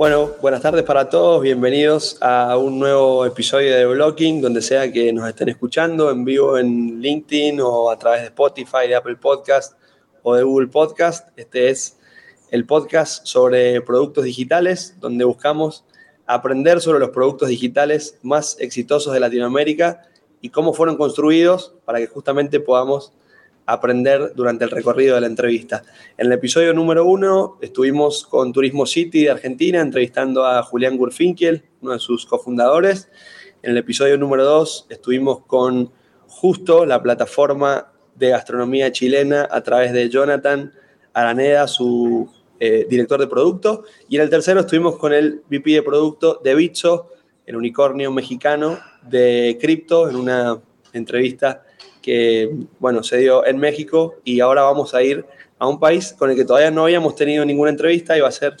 Bueno, buenas tardes para todos, bienvenidos a un nuevo episodio de Blocking, donde sea que nos estén escuchando, en vivo en LinkedIn o a través de Spotify, de Apple Podcast o de Google Podcast. Este es el podcast sobre productos digitales, donde buscamos aprender sobre los productos digitales más exitosos de Latinoamérica y cómo fueron construidos para que justamente podamos aprender durante el recorrido de la entrevista. En el episodio número uno estuvimos con Turismo City de Argentina entrevistando a Julián Gurfinkel, uno de sus cofundadores. En el episodio número dos estuvimos con Justo, la plataforma de gastronomía chilena, a través de Jonathan Araneda, su eh, director de producto. Y en el tercero estuvimos con el VP de producto de Bitso, el unicornio mexicano de cripto, en una entrevista que, bueno, se dio en México y ahora vamos a ir a un país con el que todavía no habíamos tenido ninguna entrevista y va a ser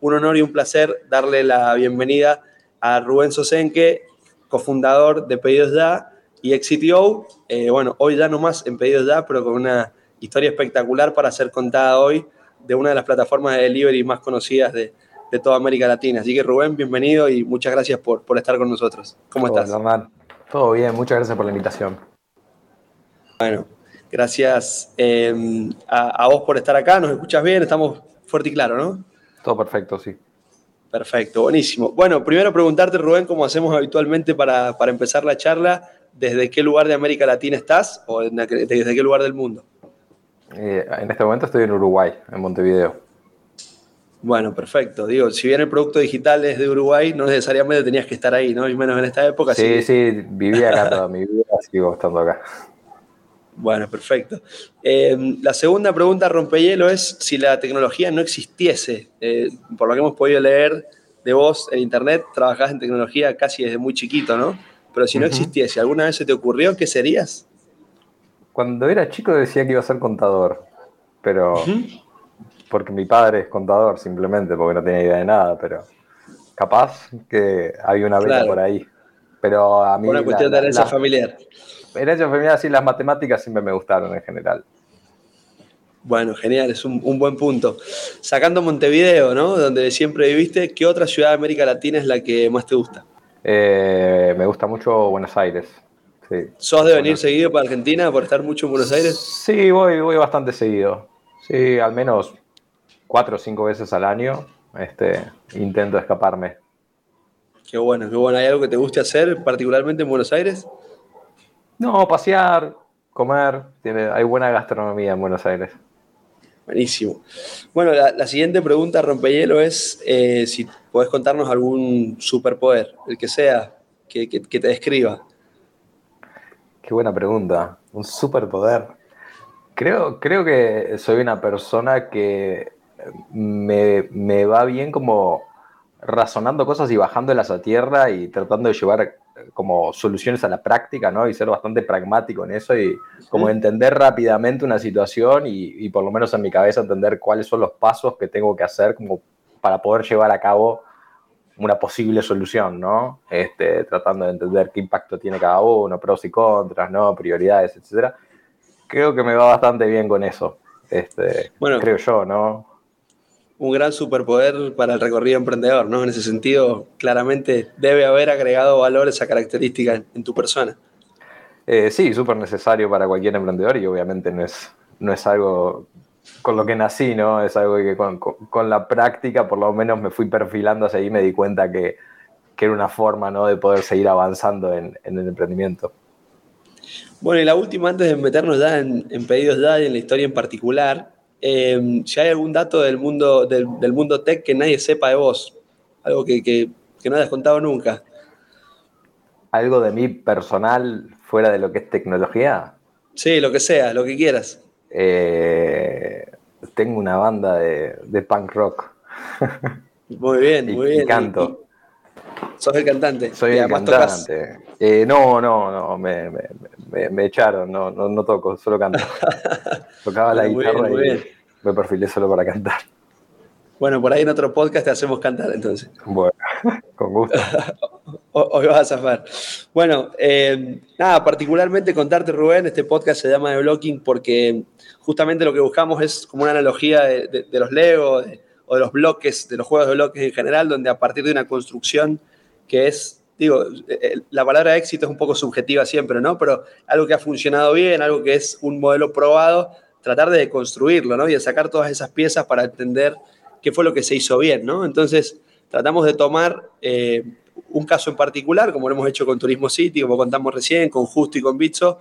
un honor y un placer darle la bienvenida a Rubén Sosenque, cofundador de Pedidos Ya y ex CTO. Eh, bueno, hoy ya no más en Pedidos Ya, pero con una historia espectacular para ser contada hoy de una de las plataformas de delivery más conocidas de, de toda América Latina. Así que Rubén, bienvenido y muchas gracias por, por estar con nosotros. ¿Cómo estás? Todo bien, muchas gracias por la invitación. Bueno, gracias em, a, vos por estar acá. ¿Nos escuchas bien? Estamos fuerte y claro, ¿no? Todo perfecto, sí. Perfecto, buenísimo. Bueno, primero preguntarte, Rubén, como hacemos habitualmente para, empezar la charla, ¿desde qué lugar de América Latina estás o desde qué lugar del mundo? Eh, en este momento estoy en Uruguay, en Montevideo. Bueno, perfecto. Digo, si bien el producto digital es de Uruguay, no necesariamente tenías que estar ahí, ¿no? Y menos en esta época. Sí, sí, sí vivía acá toda mi vida, sigo estando acá. Bueno, perfecto. Eh, la segunda pregunta rompehielo es si la tecnología no existiese. Eh, por lo que hemos podido leer de vos en internet, trabajás en tecnología casi desde muy chiquito, ¿no? Pero si no existiese, ¿alguna vez se te ocurrió qué serías? Cuando era chico decía que iba a ser contador, pero porque mi padre es contador simplemente, porque no tenía idea de nada, pero capaz que había una vela por ahí. Pero a mí... Una cuestión de herencia familiar herencia familiar, sí, las matemáticas siempre me gustaron en general. Bueno, genial, es un, buen punto. Sacando Montevideo, ¿no? Donde siempre viviste, ¿qué otra ciudad de América Latina es la que más te gusta? Eh, me gusta mucho Buenos Aires. Sí. ¿Sos de venir seguido para Argentina por estar mucho en Buenos Aires? Sí, voy, voy bastante seguido. Sí, al menos cuatro o cinco veces al año este, intento escaparme. Qué bueno, qué bueno. ¿Hay algo que te guste hacer particularmente en Buenos Aires? No, pasear, comer, tiene, hay buena gastronomía en Buenos Aires. Buenísimo. Bueno, la, siguiente pregunta, rompehielo, es eh, si podés contarnos algún superpoder, el que sea, que, te describa. Qué buena pregunta. Un superpoder. Creo, creo que soy una persona que me, me va bien como razonando cosas y bajándolas a tierra y tratando de llevar como soluciones a la práctica, ¿no? Y ser bastante pragmático en eso y como entender rápidamente una situación y, por lo menos en mi cabeza entender cuáles son los pasos que tengo que hacer como para poder llevar a cabo una posible solución, ¿no? Este, tratando de entender qué impacto tiene cada uno, pros y contras, ¿no? Prioridades, etcétera. Creo que me va bastante bien con eso. Este, bueno, creo yo, ¿no? Un gran superpoder para el recorrido emprendedor, ¿no? En ese sentido, claramente debe haber agregado valor esa característica en, tu persona. Eh, sí, súper necesario para cualquier emprendedor y obviamente no es, no es algo con lo que nací, ¿no? Es algo que con, la práctica por lo menos me fui perfilando hacia ahí y me di cuenta que, era una forma, ¿no? De poder seguir avanzando en, el emprendimiento. Bueno, y la última, antes de meternos ya en, en pedidos ya y en la historia en particular, eh, si hay algún dato del mundo, del, mundo tech que nadie sepa de vos, algo que, no hayas contado nunca. ¿Algo de mí personal fuera de lo que es tecnología? Sí, lo que sea, lo que quieras. Eh, tengo una banda de, punk rock. Muy bien, muy bien. Y canto. ¿Sos el cantante? Soy el cantante. Eh, no, no, no, me, me, echaron, no, no, toco, solo canto. Tocaba la guitarra y me perfilé solo para cantar. Bueno, por ahí en otro podcast te hacemos cantar entonces. Bueno, con gusto. Hoy vas a zafar. Bueno, eh, nada, particularmente contarte, Rubén, este podcast se llama The Blocking porque justamente lo que buscamos es como una analogía de, los Legos o de los bloques, de los juegos de bloques en general, donde a partir de una construcción que es, digo, eh, la palabra éxito es un poco subjetiva siempre, ¿no? Pero algo que ha funcionado bien, algo que es un modelo probado, tratar de construirlo, ¿no? Y de sacar todas esas piezas para entender qué fue lo que se hizo bien, ¿no? Entonces, tratamos de tomar eh, un caso en particular, como lo hemos hecho con Turismo City, como contamos recién, con Justo y con Bitso.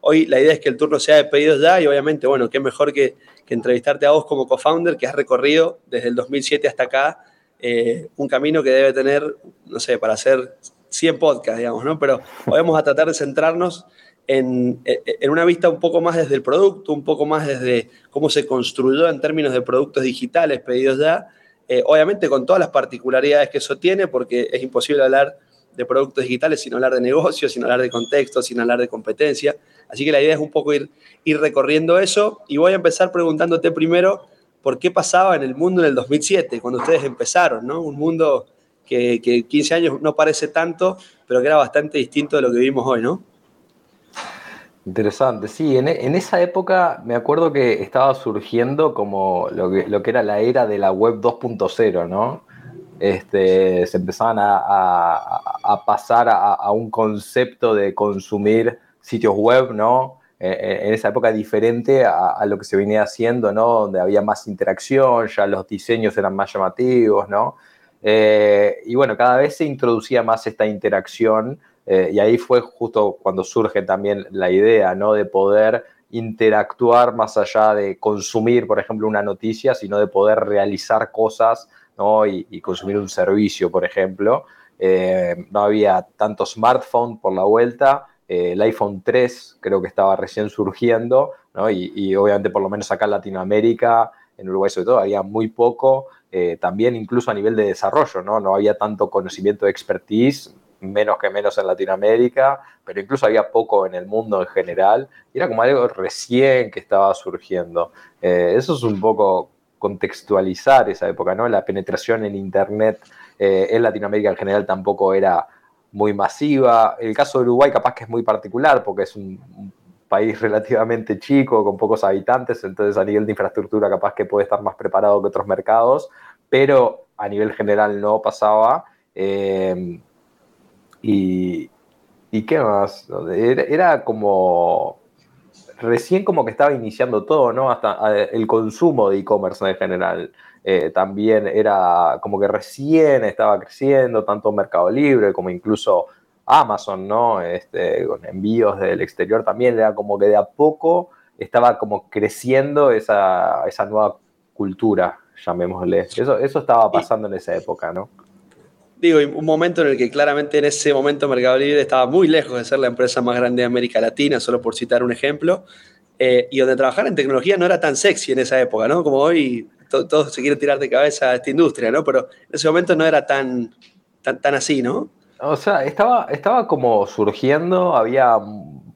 Hoy la idea es que el turno sea de pedidos ya y obviamente, bueno, qué mejor que, entrevistarte a vos como co-founder que has recorrido desde el 2007 hasta acá eh, un camino que debe tener, no sé, para hacer 100 podcasts, digamos, ¿no? Pero vamos a tratar de centrarnos en, en, una vista un poco más desde el producto, un poco más desde cómo se construyó en términos de productos digitales pedidos ya eh, obviamente con todas las particularidades que eso tiene, porque es imposible hablar de productos digitales sin hablar de negocios, sin hablar de contexto, sin hablar de competencia. Así que la idea es un poco ir, ir recorriendo eso y voy a empezar preguntándote primero por qué pasaba en el mundo en el 2007, cuando ustedes empezaron, ¿no? Un mundo que, que 15 años no parece tanto, pero que era bastante distinto de lo que vivimos hoy, ¿no? Interesante, sí, en, esa época me acuerdo que estaba surgiendo como lo que, era la era de la web 2.0, ¿no? Este, se empezaban a, pasar a, un concepto de consumir sitios web, ¿no? E, e, en esa época diferente a, lo que se venía haciendo, ¿no? Donde había más interacción, ya los diseños eran más llamativos, ¿no? Eh, y bueno, cada vez se introducía más esta interacción eh, y ahí fue justo cuando surge también la idea, ¿no? De poder interactuar más allá de consumir, por ejemplo, una noticia, sino de poder realizar cosas, ¿no? Y, consumir un servicio, por ejemplo. Eh, no había tanto smartphone por la vuelta, eh, el iPhone 3 creo que estaba recién surgiendo, ¿no? y, obviamente por lo menos acá en Latinoamérica, en Uruguay sobre todo, había muy poco, también incluso a nivel de desarrollo, ¿no? no había tanto conocimiento de expertise, menos que menos en Latinoamérica, pero incluso había poco en el mundo en general, y era como algo recién que estaba surgiendo. Eh, eso es un poco contextualizar esa época, ¿no? La penetración en Internet eh, en Latinoamérica en general tampoco era muy masiva. El caso de Uruguay capaz que es muy particular porque es un, país relativamente chico, con pocos habitantes, entonces a nivel de infraestructura capaz que puede estar más preparado que otros mercados, pero a nivel general no pasaba. Eh, y, qué más, era, como recién como que estaba iniciando todo, ¿no? Hasta el consumo de e-commerce en general. Eh, también era como que recién estaba creciendo, tanto Mercado Libre como incluso Amazon, ¿no? Este, con envíos del exterior también, era como que de a poco estaba como creciendo esa, esa nueva cultura, llamémosle. Eso, eso estaba pasando en esa época, ¿no? digo, un momento en el que claramente en ese momento Mercado Libre estaba muy lejos de ser la empresa más grande de América Latina, solo por citar un ejemplo, eh, y donde trabajar en tecnología no era tan sexy en esa época, ¿no? Como hoy todos se quieren tirar de cabeza a esta industria, ¿no? Pero en ese momento no era tan, tan, tan así, ¿no? O sea, estaba, estaba como surgiendo, había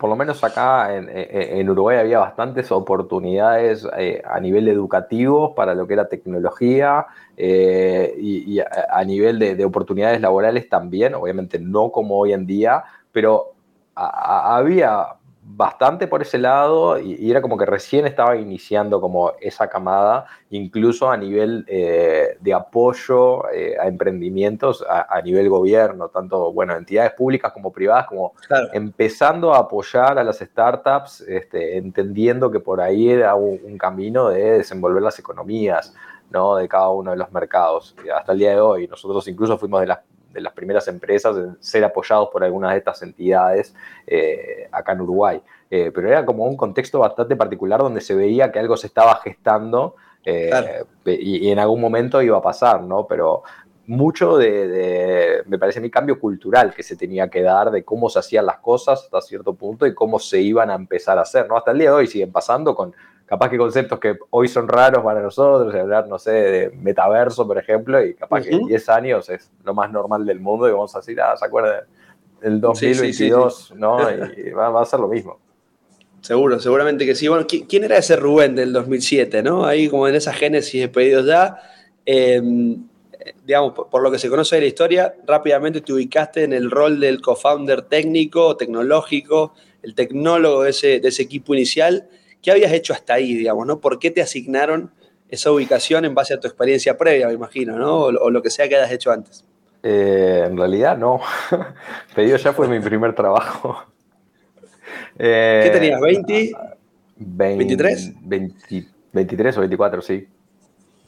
por lo menos acá en, Uruguay había bastantes oportunidades eh, a nivel educativo para lo que era tecnología eh, y, a, nivel de, oportunidades laborales también, obviamente no como hoy en día, pero había bastante por ese lado y, era como que recién estaba iniciando como esa camada, incluso a nivel eh, de apoyo eh, a emprendimientos a, nivel gobierno, tanto, bueno, entidades públicas como privadas, como empezando a apoyar a las startups, este, entendiendo que por ahí era un, camino de desenvolver las economías, ¿no? De cada uno de los mercados. hasta el día de hoy, nosotros incluso fuimos de las de las primeras empresas en ser apoyados por algunas de estas entidades eh, acá en Uruguay. Eh, pero era como un contexto bastante particular donde se veía que algo se estaba gestando eh, y, en algún momento iba a pasar, ¿no? Pero mucho de, me parece mi cambio cultural que se tenía que dar de cómo se hacían las cosas hasta cierto punto y cómo se iban a empezar a hacer, ¿no? Hasta el día de hoy siguen pasando con capaz que conceptos que hoy son raros para nosotros, hablar, no sé, de metaverso, por ejemplo, y capaz que en 10 años es lo más normal del mundo y vamos a decir, ah, ¿se acuerda? El 2022, ¿no? Y va, a ser lo mismo. Seguro, seguramente que sí. Bueno, ¿quién era ese Rubén del 2007, no? Ahí como en esa génesis de pedidos ya, em, digamos, por, lo que se conoce de la historia, rápidamente te ubicaste en el rol del co-founder técnico, tecnológico, el tecnólogo de ese, de ese equipo inicial ¿Qué habías hecho hasta ahí, digamos, ¿no? ¿Por qué te asignaron esa ubicación en base a tu experiencia previa, me imagino, ¿no? O, lo que sea que hayas hecho antes. Eh, en realidad no. Pedido ya fue mi primer trabajo. ¿Qué tenías? ¿20? 23? 23 o 24, sí.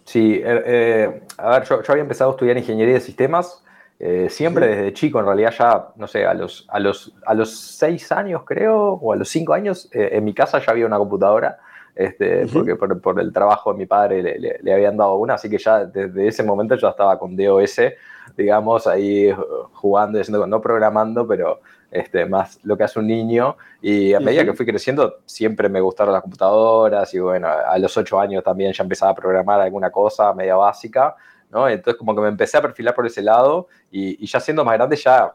Sí, eh, eh, a ver, yo, había empezado a estudiar ingeniería de sistemas, eh, siempre desde chico, en realidad ya, no sé, a los, a los, a los seis años creo, o a los cinco años, en mi casa ya había una computadora, este, porque por, el trabajo de mi padre le, le, habían dado una, así que ya desde ese momento yo estaba con DOS, digamos, ahí jugando, no programando, pero este, más lo que hace un niño. Y a medida que fui creciendo, siempre me gustaron las computadoras y bueno, a los ocho años también ya empezaba a programar alguna cosa media básica, ¿no? Entonces como que me empecé a perfilar por ese lado y, ya siendo más grande ya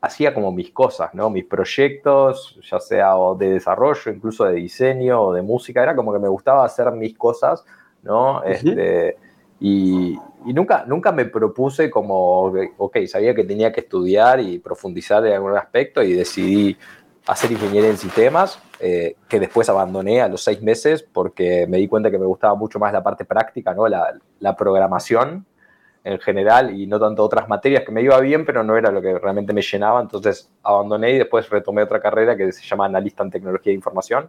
hacía como mis cosas, ¿no? Mis proyectos, ya sea de desarrollo, incluso de diseño o de música, era como que me gustaba hacer mis cosas, ¿no? este, y, nunca, nunca me propuse como, ok, sabía que tenía que estudiar y profundizar en algún aspecto y decidí hacer ingeniería en sistemas, eh, que después abandoné a los seis meses porque me di cuenta que me gustaba mucho más la parte práctica, ¿no? la, la programación en general y no tanto otras materias que me iba bien, pero no era lo que realmente me llenaba. Entonces abandoné y después retomé otra carrera que se llama Analista en Tecnología de Información,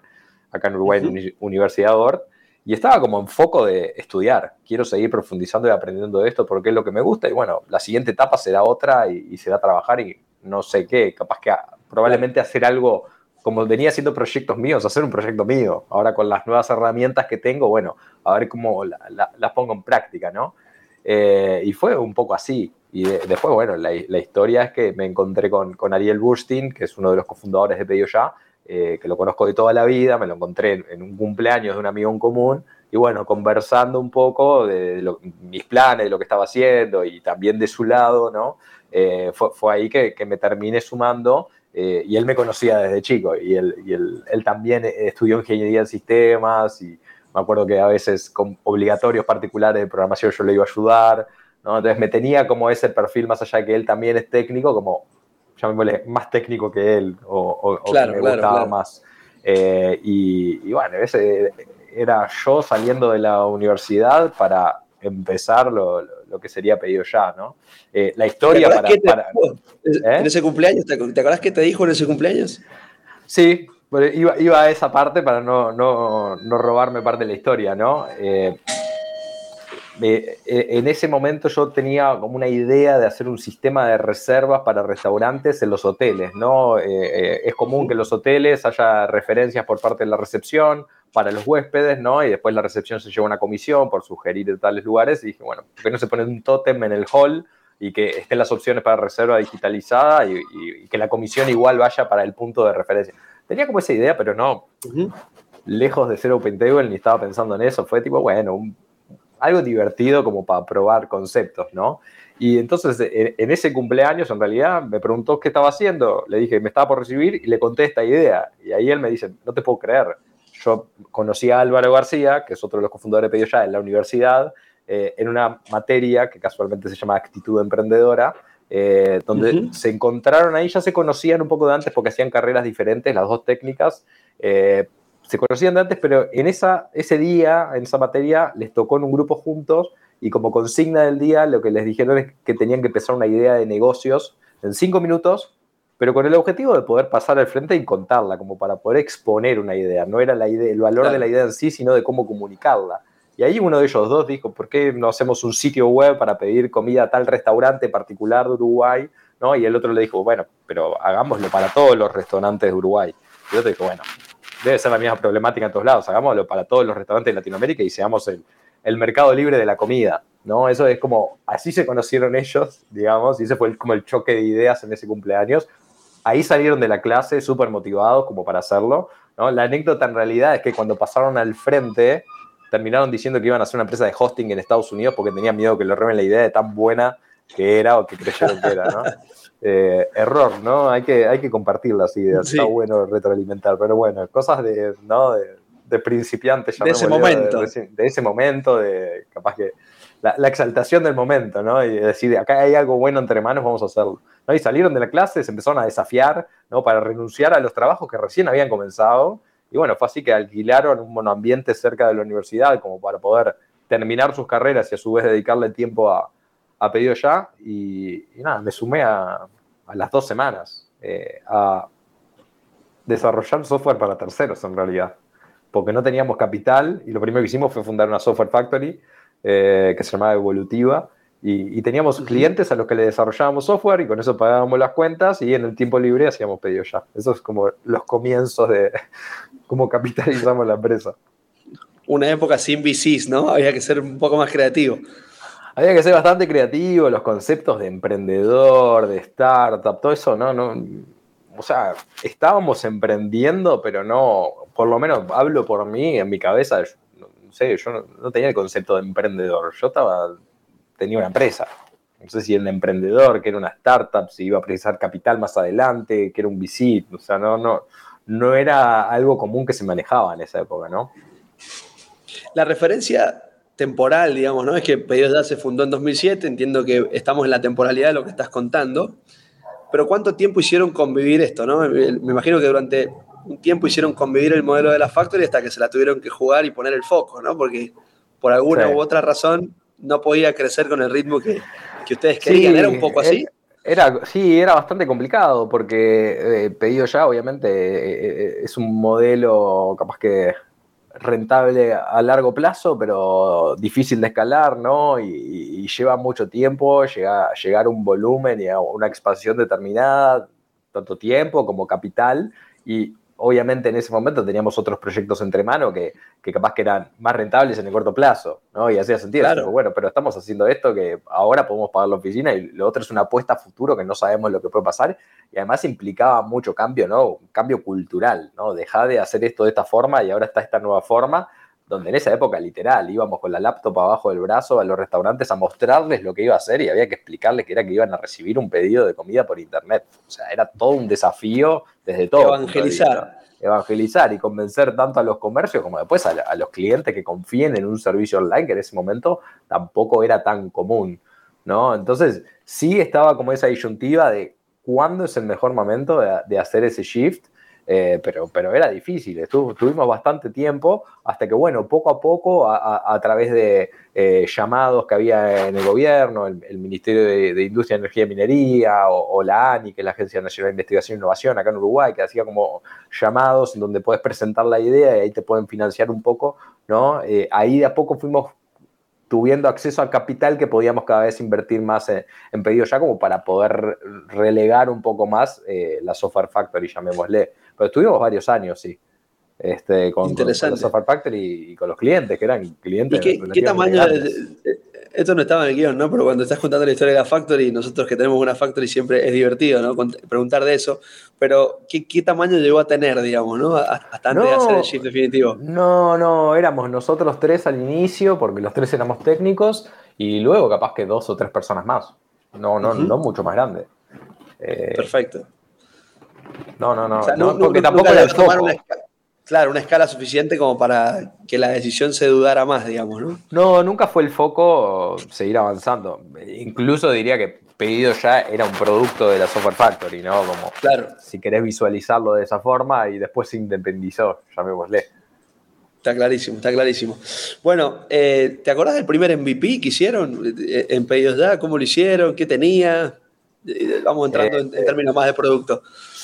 acá en Uruguay, en Universidad ORT. Y estaba como en foco de estudiar. Quiero seguir profundizando y aprendiendo de esto porque es lo que me gusta. Y bueno, la siguiente etapa será otra y, será trabajar y no sé qué, capaz que probablemente hacer algo como venía haciendo proyectos míos, hacer un proyecto mío. Ahora con las nuevas herramientas que tengo, bueno, a ver cómo las pongo en práctica, ¿no? Eh, y fue un poco así. Y después, bueno, la, historia es que me encontré con, con Ariel Burstein, que es uno de los cofundadores de Pedido Ya, eh, que lo conozco de toda la vida, me lo encontré en, un cumpleaños de un amigo en común, y bueno, conversando un poco de, mis planes, de lo que estaba haciendo y también de su lado, ¿no? Eh, fue, ahí que, me terminé sumando eh, y él me conocía desde chico y, él, y él, él, también estudió ingeniería en sistemas y me acuerdo que a veces con obligatorios particulares de programación yo le iba a ayudar, ¿no? Entonces me tenía como ese perfil más allá de que él también es técnico, como llamémosle, más técnico que él o, que me gustaba más. Eh, y, bueno, ese era yo saliendo de la universidad para empezar lo, lo, que sería pedido ya, ¿no? Eh, la historia para... ¿Eh? ¿En ese cumpleaños? ¿Te, ¿Te acordás qué te dijo en ese cumpleaños? Sí, iba, iba a esa parte para no, no, no robarme parte de la historia, ¿no? Eh, en ese momento yo tenía como una idea de hacer un sistema de reservas para restaurantes en los hoteles, ¿no? Eh, eh, es común que en los hoteles haya referencias por parte de la recepción para los huéspedes, ¿no? Y después la recepción se lleva una comisión por sugerir tales lugares y dije, bueno, ¿por qué no se pone un tótem en el hall y que estén las opciones para reserva digitalizada y, que la comisión igual vaya para el punto de referencia? Tenía como esa idea, pero no, lejos de ser Open Table ni estaba pensando en eso. Fue tipo, bueno, un algo divertido como para probar conceptos, ¿no? Y entonces en, ese cumpleaños en realidad me preguntó qué estaba haciendo, le dije, me estaba por recibir y le conté esta idea. Y ahí él me dice, no te puedo creer. Yo conocí a Álvaro García, que es otro de los cofundadores de ya en la universidad, eh, en una materia que casualmente se llama actitud emprendedora, eh, donde se encontraron ahí, ya se conocían un poco de antes porque hacían carreras diferentes, las dos técnicas, eh, se conocían de antes, pero en esa, ese día, en esa materia, les tocó en un grupo juntos y como consigna del día lo que les dijeron es que tenían que empezar una idea de negocios en cinco minutos, pero con el objetivo de poder pasar al frente y contarla, como para poder exponer una idea. No era la idea, el valor de la idea en sí, sino de cómo comunicarla. Y ahí uno de ellos dos dijo, ¿por qué no hacemos un sitio web para pedir comida a tal restaurante particular de Uruguay? ¿No? Y el otro le dijo, bueno, pero hagámoslo para todos los restaurantes de Uruguay. Y otro dijo, bueno, debe ser la misma problemática en todos lados. Hagámoslo para todos los restaurantes de Latinoamérica y seamos el, el mercado libre de la comida, ¿no? Eso es como, así se conocieron ellos, digamos, y ese fue como el choque de ideas en ese cumpleaños. Ahí salieron de la clase súper motivados como para hacerlo, ¿no? La anécdota en realidad es que cuando pasaron al frente, terminaron diciendo que iban a hacer una empresa de hosting en Estados Unidos porque tenían miedo que le roben la idea de tan buena que era o que creyeron que era, ¿no? Eh, error, ¿no? Hay que, hay que compartir las ideas, está bueno retroalimentar, pero bueno, cosas de, ¿no? de, de principiantes, de ese momento. De, ese momento, de capaz que la, exaltación del momento, ¿no? Y decir, acá hay algo bueno entre manos, vamos a hacerlo. ¿no? Y salieron de la clase, se empezaron a desafiar, ¿no? Para renunciar a los trabajos que recién habían comenzado. Y bueno, fue así que alquilaron un monoambiente cerca de la universidad como para poder terminar sus carreras y a su vez dedicarle tiempo a, a pedido ya. Y, nada, me sumé a, las dos semanas eh, a desarrollar software para terceros en realidad, porque no teníamos capital y lo primero que hicimos fue fundar una software factory eh, que se llamaba Evolutiva. Y, teníamos clientes a los que le desarrollábamos software y con eso pagábamos las cuentas y en el tiempo libre hacíamos pedido ya. Eso es como los comienzos de cómo capitalizamos la empresa. Una época sin VCs, ¿no? Había que ser un poco más creativo. Había que ser bastante creativo, los conceptos de emprendedor, de startup, todo eso, ¿no? no o sea, estábamos emprendiendo, pero no, por lo menos hablo por mí, en mi cabeza, sé, yo no tenía el concepto de emprendedor, yo estaba tenía una empresa. No sé si era un emprendedor, que era una startup, si iba a precisar capital más adelante, que era un VC. O sea, no, no, no era algo común que se manejaba en esa época, ¿no? La referencia temporal, digamos, ¿no? Es que Pedidos Ya se fundó en 2007, entiendo que estamos en la temporalidad de lo que estás contando, pero ¿cuánto tiempo hicieron convivir esto, no? Me imagino que durante un tiempo hicieron convivir el modelo de la Factory hasta que se la tuvieron que jugar y poner el foco, ¿no? Porque por alguna u otra razón no podía crecer con el ritmo que, ustedes querían. ¿Era un poco así? Era, sí, era bastante complicado porque eh, pedido ya, obviamente, eh, eh, es un modelo capaz que rentable a largo plazo, pero difícil de escalar, ¿no? Y, lleva mucho tiempo llegar, llegar a un volumen y a una expansión determinada, tanto tiempo como capital. Y obviamente en ese momento teníamos otros proyectos entre mano que, capaz que eran más rentables en el corto plazo, ¿no? Y hacía sentido. Claro. bueno, pero estamos haciendo esto que ahora podemos pagar la oficina y lo otro es una apuesta a futuro que no sabemos lo que puede pasar y además implicaba mucho cambio, ¿no? Un cambio cultural, ¿no? Dejar de hacer esto de esta forma y ahora está esta nueva forma donde en esa época literal íbamos con la laptop abajo del brazo a los restaurantes a mostrarles lo que iba a hacer y había que explicarles que era que iban a recibir un pedido de comida por internet. O sea, era todo un desafío desde todo. Evangelizar. Evangelizar y convencer tanto a los comercios como después a, los clientes que confíen en un servicio online que en ese momento tampoco era tan común. ¿no? Entonces, sí estaba como esa disyuntiva de cuándo es el mejor momento de hacer ese shift eh, pero, pero era difícil, tuvimos bastante tiempo hasta que, bueno, poco a poco, a, través de eh, llamados que había en el gobierno, el, Ministerio de, Industria, Energía y Minería, o, la ANI, que es la Agencia Nacional de Investigación e Innovación acá en Uruguay, que hacía como llamados en donde puedes presentar la idea y ahí te pueden financiar un poco, ¿no? Eh, ahí de a poco fuimos tuviendo acceso al capital que podíamos cada vez invertir más en, en pedido ya como para poder relegar un poco más la software factory, llamémosle. Pero estuvimos varios años, sí. Este, con, con, Software Factory y, con los clientes, que eran clientes. ¿Y qué, tamaño? Esto no estaba en el guion, ¿no? Pero cuando estás contando la historia de la Factory, nosotros que tenemos una Factory siempre es divertido, ¿no? Preguntar de eso. Pero, ¿qué, qué tamaño llegó a tener, digamos, ¿no? Hasta antes de hacer el shift definitivo. No, no, éramos nosotros tres al inicio, porque los tres éramos técnicos, y luego capaz que dos o tres personas más. No, no, no mucho más grande. Eh, Perfecto. No, no, no. porque tampoco era Una claro, una escala suficiente como para que la decisión se dudara más, digamos, ¿no? No, nunca fue el foco seguir avanzando. Incluso diría que pedido ya era un producto de la Software Factory, ¿no? Como claro. si querés visualizarlo de esa forma y después se independizó, llamémosle. Está clarísimo, está clarísimo. Bueno, eh, ¿te acordás del primer MVP que hicieron eh, en Pedidos Ya? ¿Cómo lo hicieron? ¿Qué tenía? Eh, vamos entrando en términos más de producto.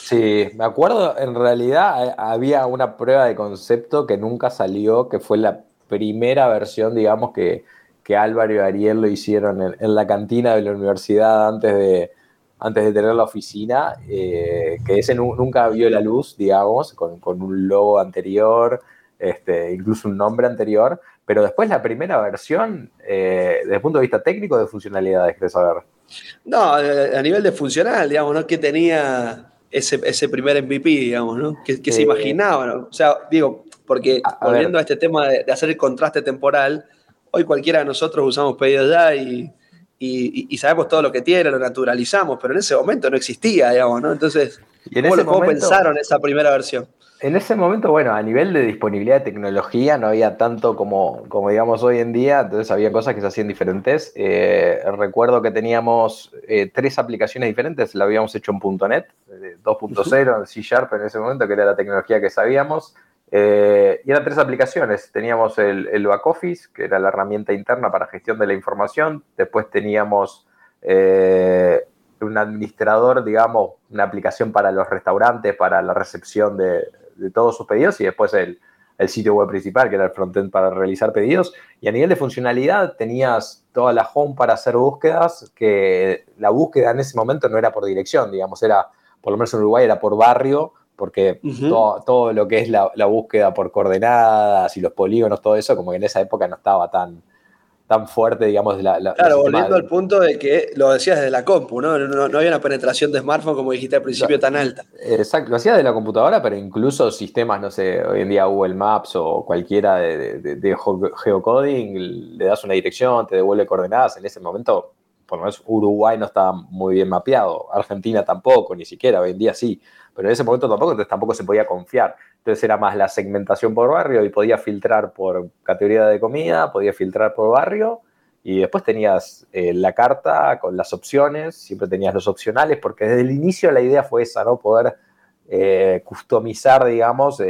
Sí, me acuerdo, en realidad eh, había una prueba de concepto que nunca salió, que fue la primera versión, digamos, que, que Álvaro y Ariel lo hicieron en, la cantina de la universidad antes de, antes de tener la oficina, eh, que ese nunca vio la luz, digamos, con, un logo anterior, este, incluso un nombre anterior, pero después la primera versión, eh, desde el punto de vista técnico, de funcionalidades, ¿querés saber? No, a nivel de funcional, digamos, ¿no? Que tenía ese, primer MVP, digamos, ¿no? Que, se imaginaba, O sea, digo, porque volviendo a este tema de, hacer el contraste temporal, hoy cualquiera de nosotros usamos pedidos ya y, y, sabemos todo lo que tiene, lo naturalizamos, pero en ese momento no existía, digamos, ¿no? Entonces, ¿cómo, pensaron esa primera versión? En ese momento, bueno, a nivel de disponibilidad de tecnología no había tanto como, como digamos hoy en día, entonces había cosas que se hacían diferentes. Eh, recuerdo que teníamos eh, tres aplicaciones diferentes, la habíamos hecho en .NET, 2.0, en C Sharp en ese momento, que era la tecnología que sabíamos. Eh, y eran tres aplicaciones. Teníamos el, el back office, que era la herramienta interna para gestión de la información. Después teníamos eh, un administrador, digamos, una aplicación para los restaurantes, para la recepción de, todos sus pedidos. Y después el, el, sitio web principal, que era el frontend para realizar pedidos. Y a nivel de funcionalidad tenías toda la home para hacer búsquedas, que la búsqueda en ese momento no era por dirección, digamos, era, por lo menos en Uruguay, era por barrio porque todo, lo que es la, búsqueda por coordenadas y los polígonos, todo eso, como que en esa época no estaba tan, tan fuerte, digamos. La, claro, volviendo al punto de que lo decías desde la compu, ¿no? ¿no? había una penetración de smartphone, como dijiste al principio, tan alta. Exacto, lo hacías de la computadora, pero incluso sistemas, no sé, hoy en día Google Maps o cualquiera de, de geocoding, le das una dirección, te devuelve coordenadas. En ese momento, por lo menos Uruguay no estaba muy bien mapeado, Argentina tampoco, ni siquiera, hoy en día sí pero en ese momento tampoco, entonces tampoco se podía confiar. Entonces era más la segmentación por barrio y podía filtrar por categoría de comida, podía filtrar por barrio y después tenías eh, la carta con las opciones, siempre tenías los opcionales, porque desde el inicio la idea fue esa, ¿no? Poder eh, customizar, digamos,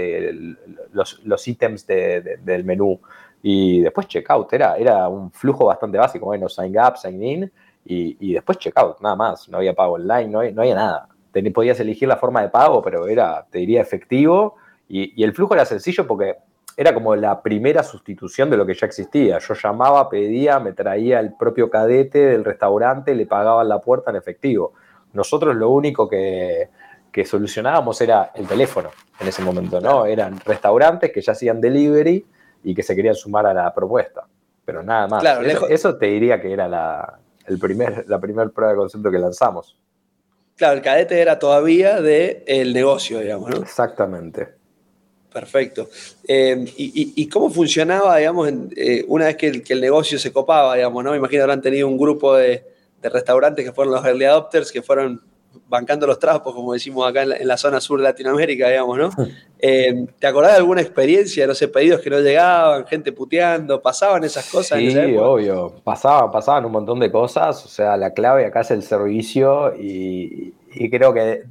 los, los, ítems del menú. Y después checkout, era, era un flujo bastante básico, bueno, sign up, sign in, y, después checkout, nada más, no había pago online, no, no había nada podías elegir la forma de pago, pero era, te diría, efectivo. Y, el flujo era sencillo porque era como la primera sustitución de lo que ya existía. Yo llamaba, pedía, me traía el propio cadete del restaurante, le pagaban la puerta en efectivo. Nosotros lo único que, solucionábamos era el teléfono en ese momento, ¿no? Eran restaurantes que ya hacían delivery y que se querían sumar a la propuesta. Pero nada más. eso, te diría que era la, el primer, la primera prueba de concepto que lanzamos. Claro, el cadete era todavía del el negocio, digamos, ¿no? Exactamente. Perfecto. Eh, y, cómo funcionaba, digamos, eh, una vez que el, negocio se copaba, digamos, ¿no? Me imagino habrán tenido un grupo de, restaurantes que fueron los early adopters, que fueron bancando los trapos, como decimos acá en la, zona sur de Latinoamérica, digamos, ¿no? Eh, ¿Te acordás de alguna experiencia, no sé, pedidos que no llegaban, gente puteando, pasaban esas cosas? Sí, obvio, pasaban, pasaban un montón de cosas, o sea, la clave acá es el servicio y, creo que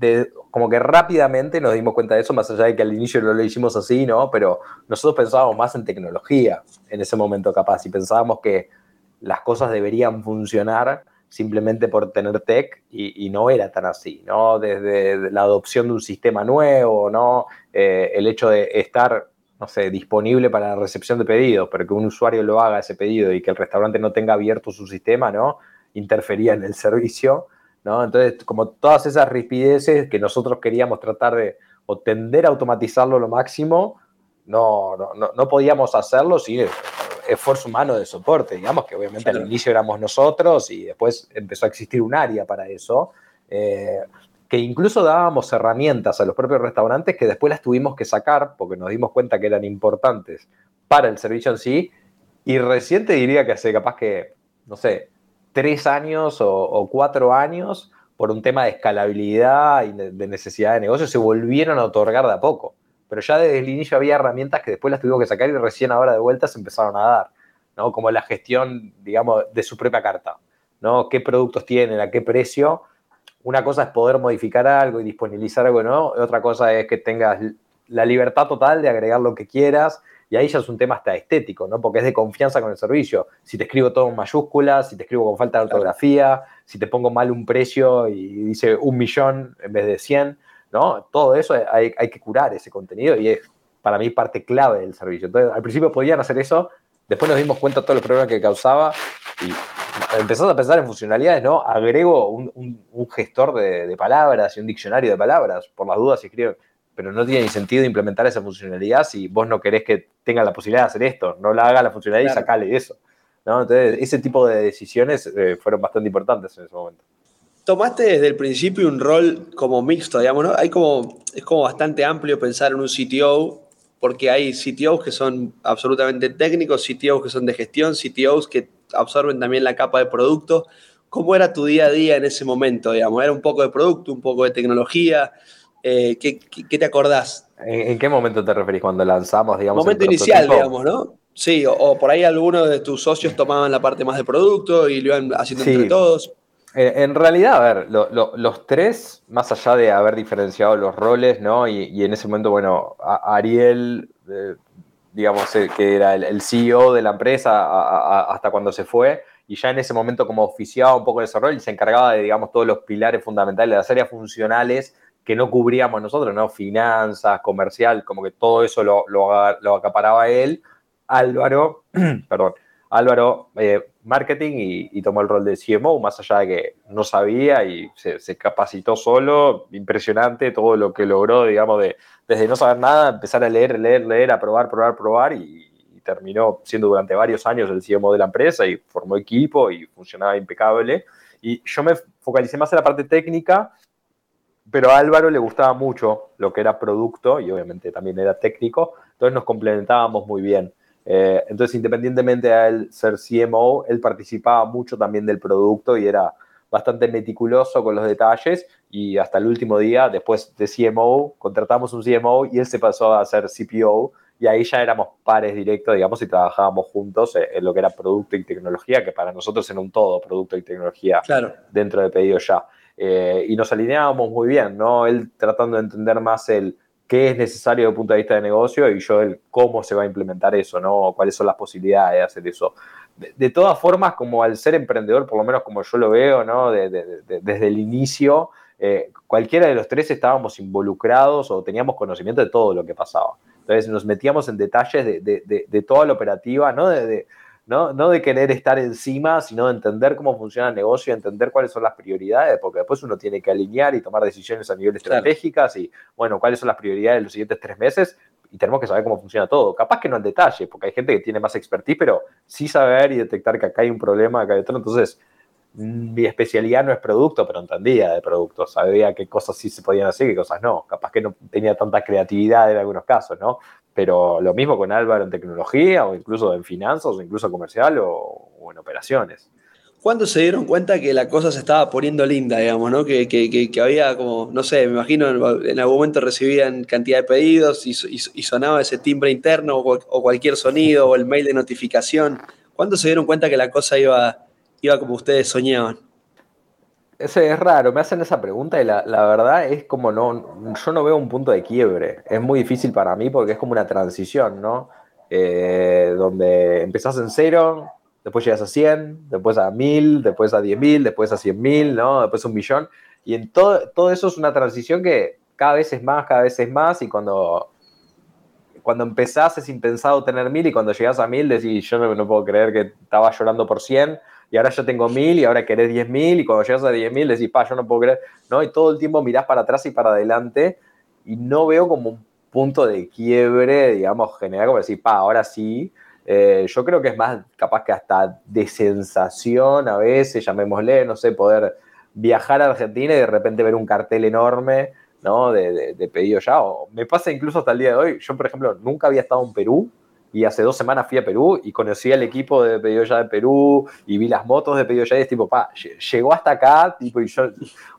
como que rápidamente nos dimos cuenta de eso, más allá de que al inicio no lo hicimos así, ¿no? Pero nosotros pensábamos más en tecnología en ese momento capaz y pensábamos que las cosas deberían funcionar simplemente por tener tech y, no era tan así, ¿no? Desde la adopción de un sistema nuevo, ¿no? Eh, el hecho de estar, no sé, disponible para la recepción de pedidos, pero que un usuario lo haga ese pedido y que el restaurante no tenga abierto su sistema, ¿no? Interfería en el servicio, ¿no? Entonces, como todas esas rispideces que nosotros queríamos tratar de o tender a automatizarlo lo máximo, no, no, no podíamos hacerlo sin esfuerzo humano de soporte, digamos que obviamente al inicio éramos nosotros y después empezó a existir un área para eso, eh, que incluso dábamos herramientas a los propios restaurantes que después las tuvimos que sacar porque nos dimos cuenta que eran importantes para el servicio en sí. Y reciente diría que hace capaz que, no sé, tres años o, cuatro años, por un tema de escalabilidad y de, necesidad de negocio, se volvieron a otorgar de a poco pero ya desde el inicio había herramientas que después las tuvimos que sacar y recién ahora de vuelta se empezaron a dar, ¿no? Como la gestión, digamos, de su propia carta, ¿no? ¿Qué productos tienen, a qué precio? Una cosa es poder modificar algo y disponibilizar algo, ¿no? Otra cosa es que tengas la libertad total de agregar lo que quieras y ahí ya es un tema hasta estético, ¿no? Porque es de confianza con el servicio. Si te escribo todo en mayúsculas, si te escribo con falta de ortografía, si te pongo mal un precio y dice un millón en vez de 100, ¿no? Todo eso hay, que curar ese contenido y es para mí parte clave del servicio. Entonces, al principio podían hacer eso, después nos dimos cuenta de todos los problemas que causaba y empezamos a pensar en funcionalidades, ¿no? Agrego un, gestor de, palabras y un diccionario de palabras, por las dudas si escribo, pero no tiene ni sentido implementar esa funcionalidad si vos no querés que tenga la posibilidad de hacer esto, no la haga la funcionalidad y sacale eso. ¿no? Entonces, ese tipo de decisiones eh, fueron bastante importantes en ese momento tomaste desde el principio un rol como mixto, digamos, ¿no? Hay como, es como bastante amplio pensar en un CTO, porque hay CTOs que son absolutamente técnicos, CTOs que son de gestión, CTOs que absorben también la capa de producto. ¿Cómo era tu día a día en ese momento, digamos? ¿Era un poco de producto, un poco de tecnología? Eh, ¿qué, te acordás? ¿En, qué momento te referís cuando lanzamos, digamos? Momento inicial, digamos, ¿no? Sí, o, por ahí algunos de tus socios tomaban la parte más de producto y lo iban haciendo entre todos. Eh, en realidad, a ver, los tres, más allá de haber diferenciado los roles, ¿no? Y, en ese momento, bueno, Ariel, eh, digamos, eh, que era el, CEO de la empresa hasta cuando se fue, y ya en ese momento como oficiaba un poco de ese rol y se encargaba de, digamos, todos los pilares fundamentales, de las áreas funcionales que no cubríamos nosotros, ¿no? Finanzas, comercial, como que todo eso lo, lo acaparaba él. Álvaro, perdón, Álvaro, eh, marketing y, tomó el rol de CMO, más allá de que no sabía y se, capacitó solo. Impresionante todo lo que logró, digamos, de desde no saber nada, empezar a leer, leer, leer, a probar, probar, probar y, terminó siendo durante varios años el CMO de la empresa y formó equipo y funcionaba impecable. Y yo me focalicé más en la parte técnica, pero a Álvaro le gustaba mucho lo que era producto y obviamente también era técnico, entonces nos complementábamos muy bien. Eh, entonces, independientemente de él ser CMO, él participaba mucho también del producto y era bastante meticuloso con los detalles y hasta el último día, después de CMO, contratamos un CMO y él se pasó a ser CPO y ahí ya éramos pares directos, digamos, y trabajábamos juntos en lo que era producto y tecnología, que para nosotros era un todo, producto y tecnología claro. dentro de pedido ya. Eh, y nos alineábamos muy bien, ¿no? Él tratando de entender más el qué es necesario desde el punto de vista de negocio y yo el cómo se va a implementar eso, ¿no? Cuáles son las posibilidades de hacer eso. De, todas formas, como al ser emprendedor, por lo menos como yo lo veo, ¿no? desde el inicio, eh, cualquiera de los tres estábamos involucrados o teníamos conocimiento de todo lo que pasaba. Entonces nos metíamos en detalles de, toda la operativa, ¿no? ¿No? No de querer estar encima, sino de entender cómo funciona el negocio, entender cuáles son las prioridades, porque después uno tiene que alinear y tomar decisiones a nivel estratégicas y, bueno, cuáles son las prioridades de los siguientes tres meses y tenemos que saber cómo funciona todo. Capaz que no en detalle, porque hay gente que tiene más expertise, pero sí saber y detectar que acá hay un problema, acá hay otro. Entonces, mi especialidad no es producto, pero entendía de producto, sabía qué cosas sí se podían hacer qué cosas no. Capaz que no tenía tanta creatividad en algunos casos, ¿no? Pero lo mismo con Álvaro en tecnología o incluso en finanzas o incluso comercial o, en operaciones. ¿Cuándo se dieron cuenta que la cosa se estaba poniendo linda, digamos, ¿no? Que, que, había como, no sé, me imagino en algún momento recibían cantidad de pedidos y, sonaba ese timbre interno o, o, cualquier sonido o el mail de notificación. ¿Cuándo se dieron cuenta que la cosa iba, iba como ustedes soñaban? Ese es raro, me hacen esa pregunta y la, verdad es como no, yo no veo un punto de quiebre. Es muy difícil para mí porque es como una transición, ¿no? Eh, donde empezás en cero, después llegas a 100, después a 1000, después a 10.000, después a 100.000, ¿no? Después a un millón. Y en todo, todo eso es una transición que cada vez es más, cada vez es más y cuando, cuando empezás es impensado tener 1000 y cuando llegas a 1000 decís, yo no, no puedo creer que estaba llorando por 100 y ahora yo tengo mil y ahora querés diez mil y cuando llegas a diez mil decís, pa, yo no puedo creer, ¿no? Y todo el tiempo mirás para atrás y para adelante y no veo como un punto de quiebre, digamos, general, como decir, pa, ahora sí. Eh, yo creo que es más capaz que hasta de sensación a veces, llamémosle, no sé, poder viajar a Argentina y de repente ver un cartel enorme, ¿no? De, de pedido ya. O me pasa incluso hasta el día de hoy. Yo, por ejemplo, nunca había estado en Perú y hace dos semanas fui a Perú y conocí al equipo de Pedido Ya de Perú y vi las motos de Pedido Ya y es tipo, pa, llegó hasta acá, tipo, y yo,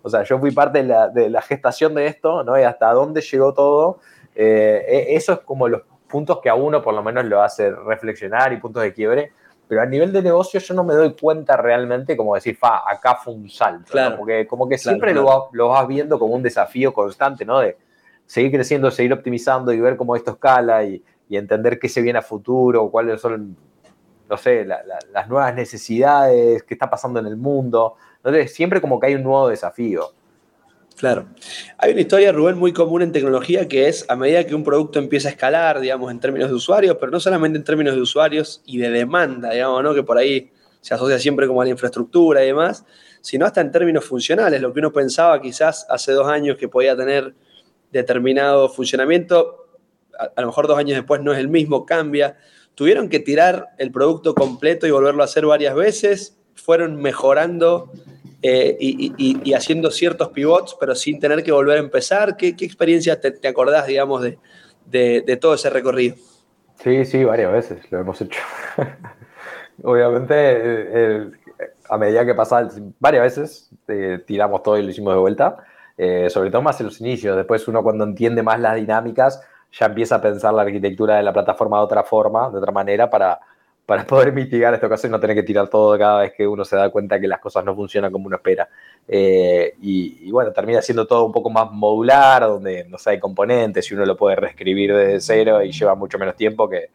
o sea, yo fui parte de la, de la gestación de esto, ¿no? Y hasta dónde llegó todo. Eh, e, eso es como los puntos que a uno por lo menos lo hace reflexionar y puntos de quiebre. Pero a nivel de negocio yo no me doy cuenta realmente como decir, fa, acá fue un salto. Claro. Porque como que siempre Lo, lo, vas viendo como un desafío constante, ¿no? De seguir creciendo, seguir optimizando y ver cómo esto escala y, y entender qué se viene a futuro, cuáles son, no sé, las nuevas necesidades, qué está pasando en el mundo. Entonces, siempre como que hay un nuevo desafío. Claro. Hay una historia, Rubén, muy común en tecnología que es a medida que un producto empieza a escalar, digamos, en términos de usuarios, pero no solamente en términos de usuarios y de demanda, digamos, ¿no? Que por ahí se asocia siempre como a la infraestructura y demás, sino hasta en términos funcionales. Lo que uno pensaba quizás hace dos años que podía tener determinado funcionamiento, a, lo mejor dos años después no es el mismo, cambia. Tuvieron que tirar el producto completo y volverlo a hacer varias veces, fueron mejorando eh, y, haciendo ciertos pivots, pero sin tener que volver a empezar. ¿Qué, experiencia te, acordás, digamos, de, todo ese recorrido? Sí, sí, varias veces lo hemos hecho. Obviamente, eh, a medida que pasaba, varias veces eh, tiramos todo y lo hicimos de vuelta, sobre todo más en los inicios. Después uno cuando entiende más las dinámicas, ya empieza a pensar la arquitectura de la plataforma de otra forma, de otra manera, para, para poder mitigar esto casos y no tener que tirar todo cada vez que uno se da cuenta que las cosas no funcionan como uno espera. Eh, y, bueno, termina siendo todo un poco más modular, donde no sé, hay componentes y uno lo puede reescribir desde cero y lleva mucho menos tiempo que,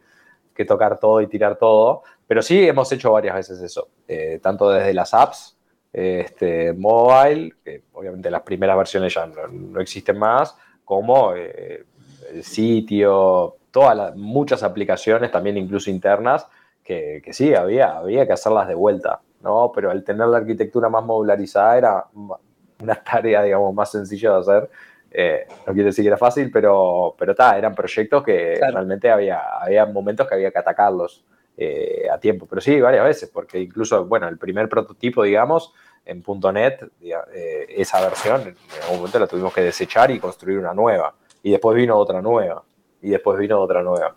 que tocar todo y tirar todo. Pero sí hemos hecho varias veces eso, eh, tanto desde las apps, este, mobile, que obviamente las primeras versiones ya no, existen más, como eh, el sitio, todas las, muchas aplicaciones, también incluso internas, que, sí, había, había que hacerlas de vuelta, ¿no? Pero al tener la arquitectura más modularizada era una tarea, digamos, más sencilla de hacer. Eh, no quiere decir que era fácil, pero, pero eran proyectos que realmente había, había momentos que había que atacarlos eh, a tiempo. Pero sí, varias veces, porque incluso, bueno, el primer prototipo, digamos, en .NET, eh, esa versión, en algún momento la tuvimos que desechar y construir una nueva. Y después vino otra nueva. Y después vino otra nueva.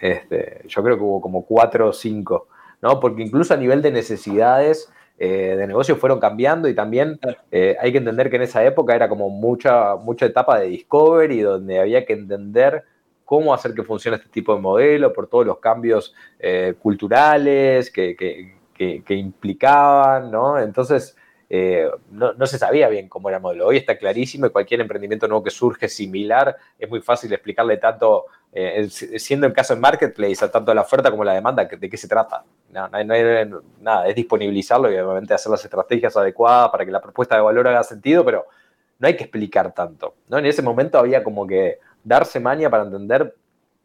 Este, yo creo que hubo como cuatro o cinco, ¿no? Porque incluso a nivel de necesidades eh, de negocio fueron cambiando y también eh, hay que entender que en esa época era como mucha, mucha etapa de discovery donde había que entender cómo hacer que funcione este tipo de modelo por todos los cambios eh, culturales que, que, implicaban, ¿no? Entonces, no, no, se sabía bien cómo era el modelo. Hoy está clarísimo y cualquier emprendimiento nuevo que surge similar es muy fácil explicarle tanto eh, siendo el caso en Marketplace, tanto la oferta como la demanda, ¿de qué se trata? No, nada, es disponibilizarlo y obviamente hacer las estrategias adecuadas para que la propuesta de valor haga sentido, pero no hay que explicar tanto. ¿no? En ese momento había como que darse maña para entender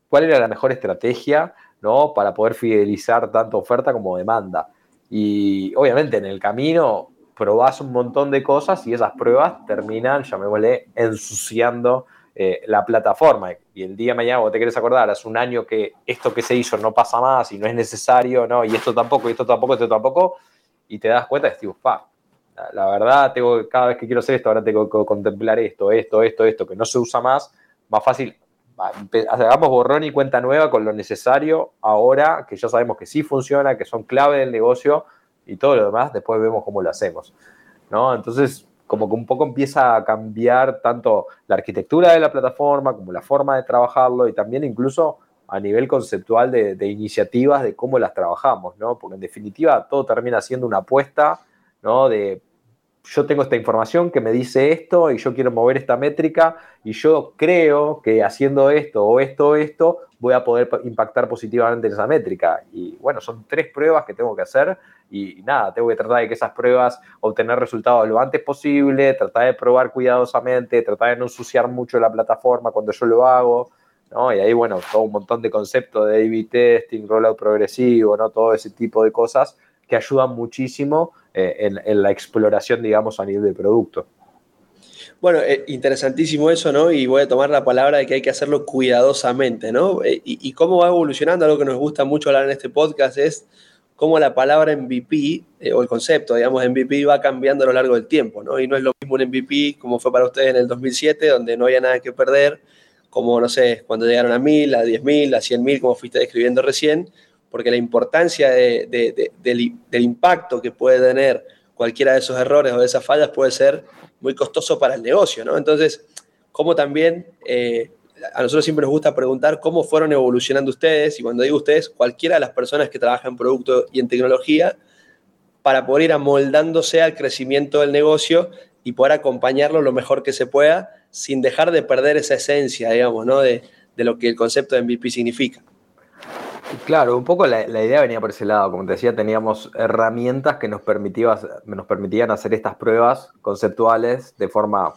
cuál era la mejor estrategia ¿no? para poder fidelizar tanto oferta como demanda. Y obviamente en el camino probás un montón de cosas y esas pruebas terminan, llamémosle, ensuciando eh, la plataforma y el día de mañana vos te querés acordar, hace un año que esto que se hizo no pasa más y no es necesario, ¿no? Y esto tampoco, y esto tampoco, esto tampoco, y te das cuenta y decís, pa, la, verdad, tengo, cada vez que quiero hacer esto, ahora tengo que contemplar esto, esto, esto, esto, que no se usa más, más fácil, hagamos borrón y cuenta nueva con lo necesario ahora que ya sabemos que sí funciona, que son clave del negocio y todo lo demás, después vemos cómo lo hacemos, ¿no? Entonces, como que un poco empieza a cambiar tanto la arquitectura de la plataforma como la forma de trabajarlo y también incluso a nivel conceptual de, iniciativas de cómo las trabajamos, ¿no? Porque en definitiva todo termina siendo una apuesta, ¿no? De yo tengo esta información que me dice esto y yo quiero mover esta métrica y yo creo que haciendo esto o esto o esto voy a poder impactar positivamente en esa métrica. Y bueno, son tres pruebas que tengo que hacer y nada, tengo que tratar de que esas pruebas obtener resultados lo antes posible, tratar de probar cuidadosamente, tratar de no ensuciar mucho la plataforma cuando yo lo hago, ¿no? Y ahí, bueno, todo un montón de conceptos de A-B testing, rollout progresivo, ¿no? Todo ese tipo de cosas que ayudan muchísimo eh, en, la exploración, digamos, a nivel de producto. Bueno, eh, interesantísimo eso, ¿no? Y voy a tomar la palabra de que hay que hacerlo cuidadosamente, ¿no? Eh, y, cómo va evolucionando, algo que nos gusta mucho hablar en este podcast es cómo la palabra MVP o el concepto, digamos, MVP va cambiando a lo largo del tiempo, ¿no? Y no es lo mismo un MVP como fue para ustedes en el 2007, donde no había nada que perder, como, no sé, cuando llegaron a 1000, a 10.000, a 100.000, como fuiste describiendo recién, porque la importancia del, impacto que puede tener cualquiera de esos errores o de esas fallas puede ser muy costoso para el negocio, ¿no? Entonces, cómo también eh, a nosotros siempre nos gusta preguntar cómo fueron evolucionando ustedes, y cuando digo ustedes, cualquiera de las personas que trabajan en producto y en tecnología, para poder ir amoldándose al crecimiento del negocio y poder acompañarlo lo mejor que se pueda, sin dejar de perder esa esencia, digamos, ¿no? de, lo que el concepto de MVP significa. Claro, un poco la, idea venía por ese lado. Como te decía, teníamos herramientas que nos, nos permitían hacer estas pruebas conceptuales de forma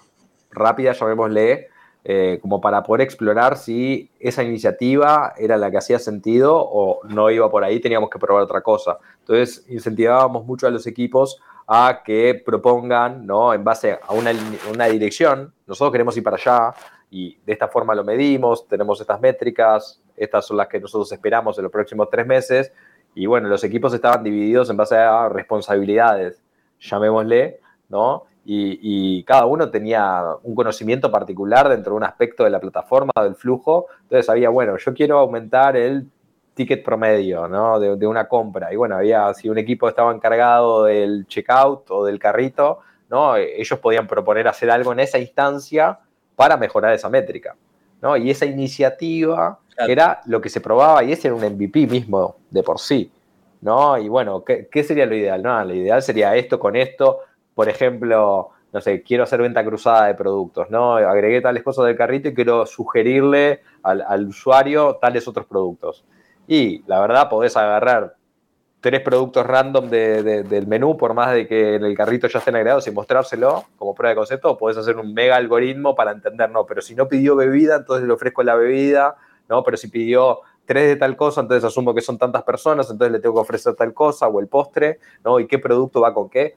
rápida, llamémosle, eh, como para poder explorar si esa iniciativa era la que hacía sentido o no iba por ahí, teníamos que probar otra cosa. Entonces, incentivábamos mucho a los equipos a que propongan, ¿no? En base a una, una dirección, nosotros queremos ir para allá y de esta forma lo medimos, tenemos estas métricas, estas son las que nosotros esperamos en los próximos tres meses y bueno, los equipos estaban divididos en base a responsabilidades, llamémosle, ¿no? y, cada uno tenía un conocimiento particular dentro de un aspecto de la plataforma, del flujo. Entonces había, bueno, yo quiero aumentar el ticket promedio ¿no? de, una compra. Y bueno, había, si un equipo estaba encargado del checkout o del carrito, ¿no? ellos podían proponer hacer algo en esa instancia para mejorar esa métrica. Y esa iniciativa era lo que se probaba y ese era un MVP mismo de por sí. ¿no? Y bueno, ¿qué, sería lo ideal? No, lo ideal sería esto con esto, por ejemplo, no sé, quiero hacer venta cruzada de productos, ¿no? Agregué tales cosas del carrito y quiero sugerirle al, usuario tales otros productos. Y la verdad, podés agarrar tres productos random del menú, por más de que en el carrito ya estén agregados y mostrárselo como prueba de concepto, podés hacer un mega algoritmo para entender, no, pero si no pidió bebida, entonces le ofrezco la bebida, ¿no? Pero si pidió tres de tal cosa, entonces asumo que son tantas personas, entonces le tengo que ofrecer tal cosa o el postre, ¿no? Y qué producto va con qué.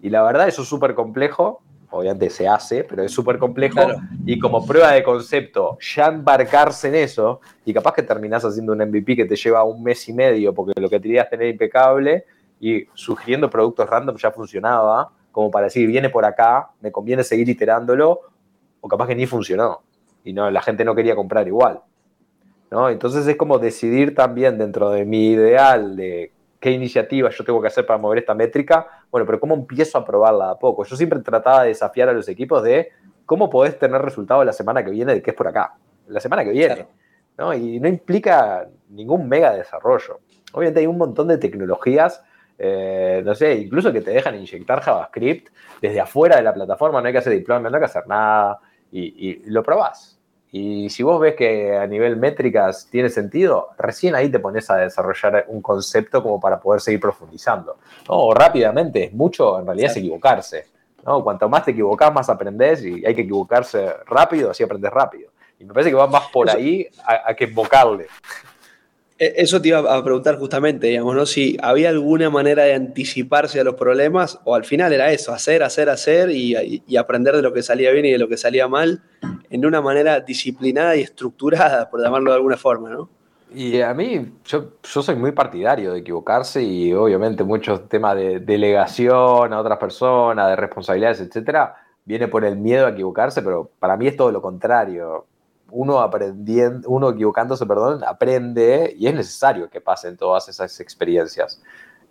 Y la verdad, eso es súper complejo, obviamente se hace, pero es súper complejo. Y como prueba de concepto, ya embarcarse en eso, y capaz que terminás haciendo un MVP que te lleva un mes y medio, porque lo que querías tener impecable, y sugiriendo productos random ya funcionaba, como para decir, viene por acá, me conviene seguir iterándolo, o capaz que ni funcionó, y no, la gente no quería comprar igual. Entonces es como decidir también dentro de mi ideal de qué iniciativa yo tengo que hacer para mover esta métrica, bueno, pero cómo empiezo a probarla a poco. Yo siempre trataba de desafiar a los equipos de cómo podés tener resultados la semana que viene de qué es por acá, la semana que viene, Y no implica ningún mega desarrollo. Obviamente hay un montón de tecnologías, eh, no sé, incluso que te dejan inyectar JavaScript desde afuera de la plataforma, no hay que hacer deployment, no hay que hacer nada, y, y lo probás. Y si vos ves que a nivel métricas tiene sentido, recién ahí te pones a desarrollar un concepto como para poder seguir profundizando. O rápidamente, es mucho, en realidad es equivocarse. ¿no? Cuanto más te equivocas, más aprendes y hay que equivocarse rápido, así aprendes rápido. Y me parece que va más por ahí a, que invocarle. E, eso te iba a preguntar justamente, digamos, ¿no? Si había alguna manera de anticiparse a los problemas o al final era eso, hacer, hacer, hacer y, aprender de lo que salía bien y de lo que salía mal en una manera disciplinada y estructurada, por llamarlo de alguna forma, ¿no? Y a mí, yo, soy muy partidario de equivocarse y obviamente muchos temas de delegación a otras personas, de responsabilidades, etcétera, viene por el miedo a equivocarse, pero para mí es todo lo contrario uno aprendiendo, uno equivocándose, perdón, aprende y es necesario que pasen todas esas experiencias.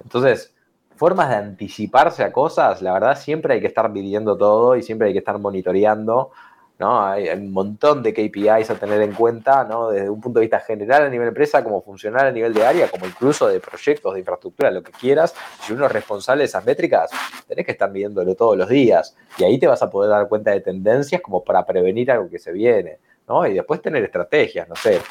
Entonces, formas de anticiparse a cosas, la verdad siempre hay que estar midiendo todo y siempre hay que estar monitoreando, ¿no? Hay un montón de KPIs a tener en cuenta, ¿no? Desde un punto de vista general a nivel empresa, como funcional a nivel de área, como incluso de proyectos, de infraestructura, lo que quieras. Si uno es responsable de esas métricas, tenés que estar midiéndolo todos los días y ahí te vas a poder dar cuenta de tendencias como para prevenir algo que se viene. ¿no? Y después tener estrategias, no sé,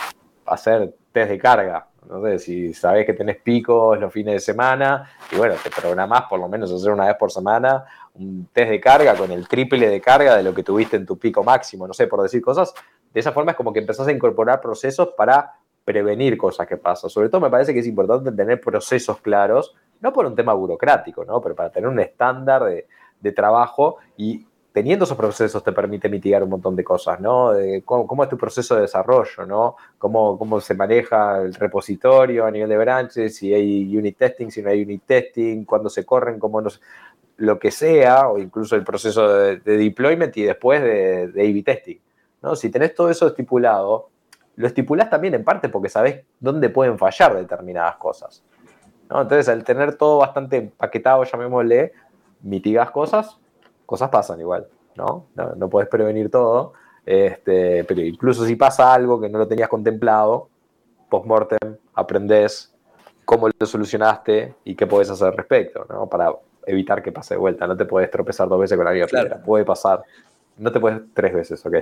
hacer test de carga, no sé, si sabes que tenés picos los fines de semana, y bueno, te programás por lo menos hacer una vez por semana un test de carga con el triple de carga de lo que tuviste en tu pico máximo, no sé, por decir cosas. De esa forma es como que empezás a incorporar procesos para prevenir cosas que pasan. Sobre todo me parece que es importante tener procesos claros, no por un tema burocrático, ¿no? Pero para tener un estándar de, de trabajo y teniendo esos procesos te permite mitigar un montón de cosas, ¿no? De cómo, es tu proceso de desarrollo, ¿no? Cómo, cómo se maneja el repositorio a nivel de branches, si hay unit testing, si no hay unit testing, cuándo se corren, cómo nos, lo que sea, o incluso el proceso de, deployment y después de, de A-B testing, ¿no? Si tenés todo eso estipulado, lo estipulás también en parte porque sabés dónde pueden fallar determinadas cosas, ¿no? Entonces, al tener todo bastante empaquetado, llamémosle, mitigas cosas, cosas pasan igual, ¿no? No, puedes prevenir todo, este, pero incluso si pasa algo que no lo tenías contemplado, post-mortem, aprendes cómo lo solucionaste y qué puedes hacer al respecto, ¿no? Para evitar que pase de vuelta. No te puedes tropezar dos veces con la misma claro. Puede pasar. No te puedes tres veces, ¿ok?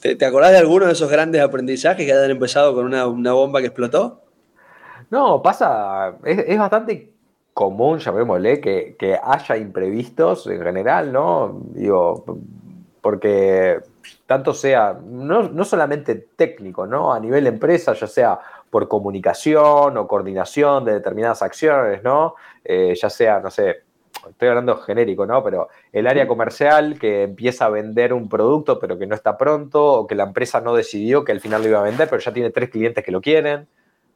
¿Te, acordás de alguno de esos grandes aprendizajes que hayan empezado con una, bomba que explotó? No, pasa, es, es bastante común, llamémosle, que, que haya imprevistos en general, ¿no? Digo, porque tanto sea, no, solamente técnico, ¿no? A nivel empresa, ya sea por comunicación o coordinación de determinadas acciones, ¿no? Eh, ya sea, no sé, estoy hablando genérico, ¿no? Pero el área comercial que empieza a vender un producto pero que no está pronto, o que la empresa no decidió que al final lo iba a vender, pero ya tiene tres clientes que lo quieren,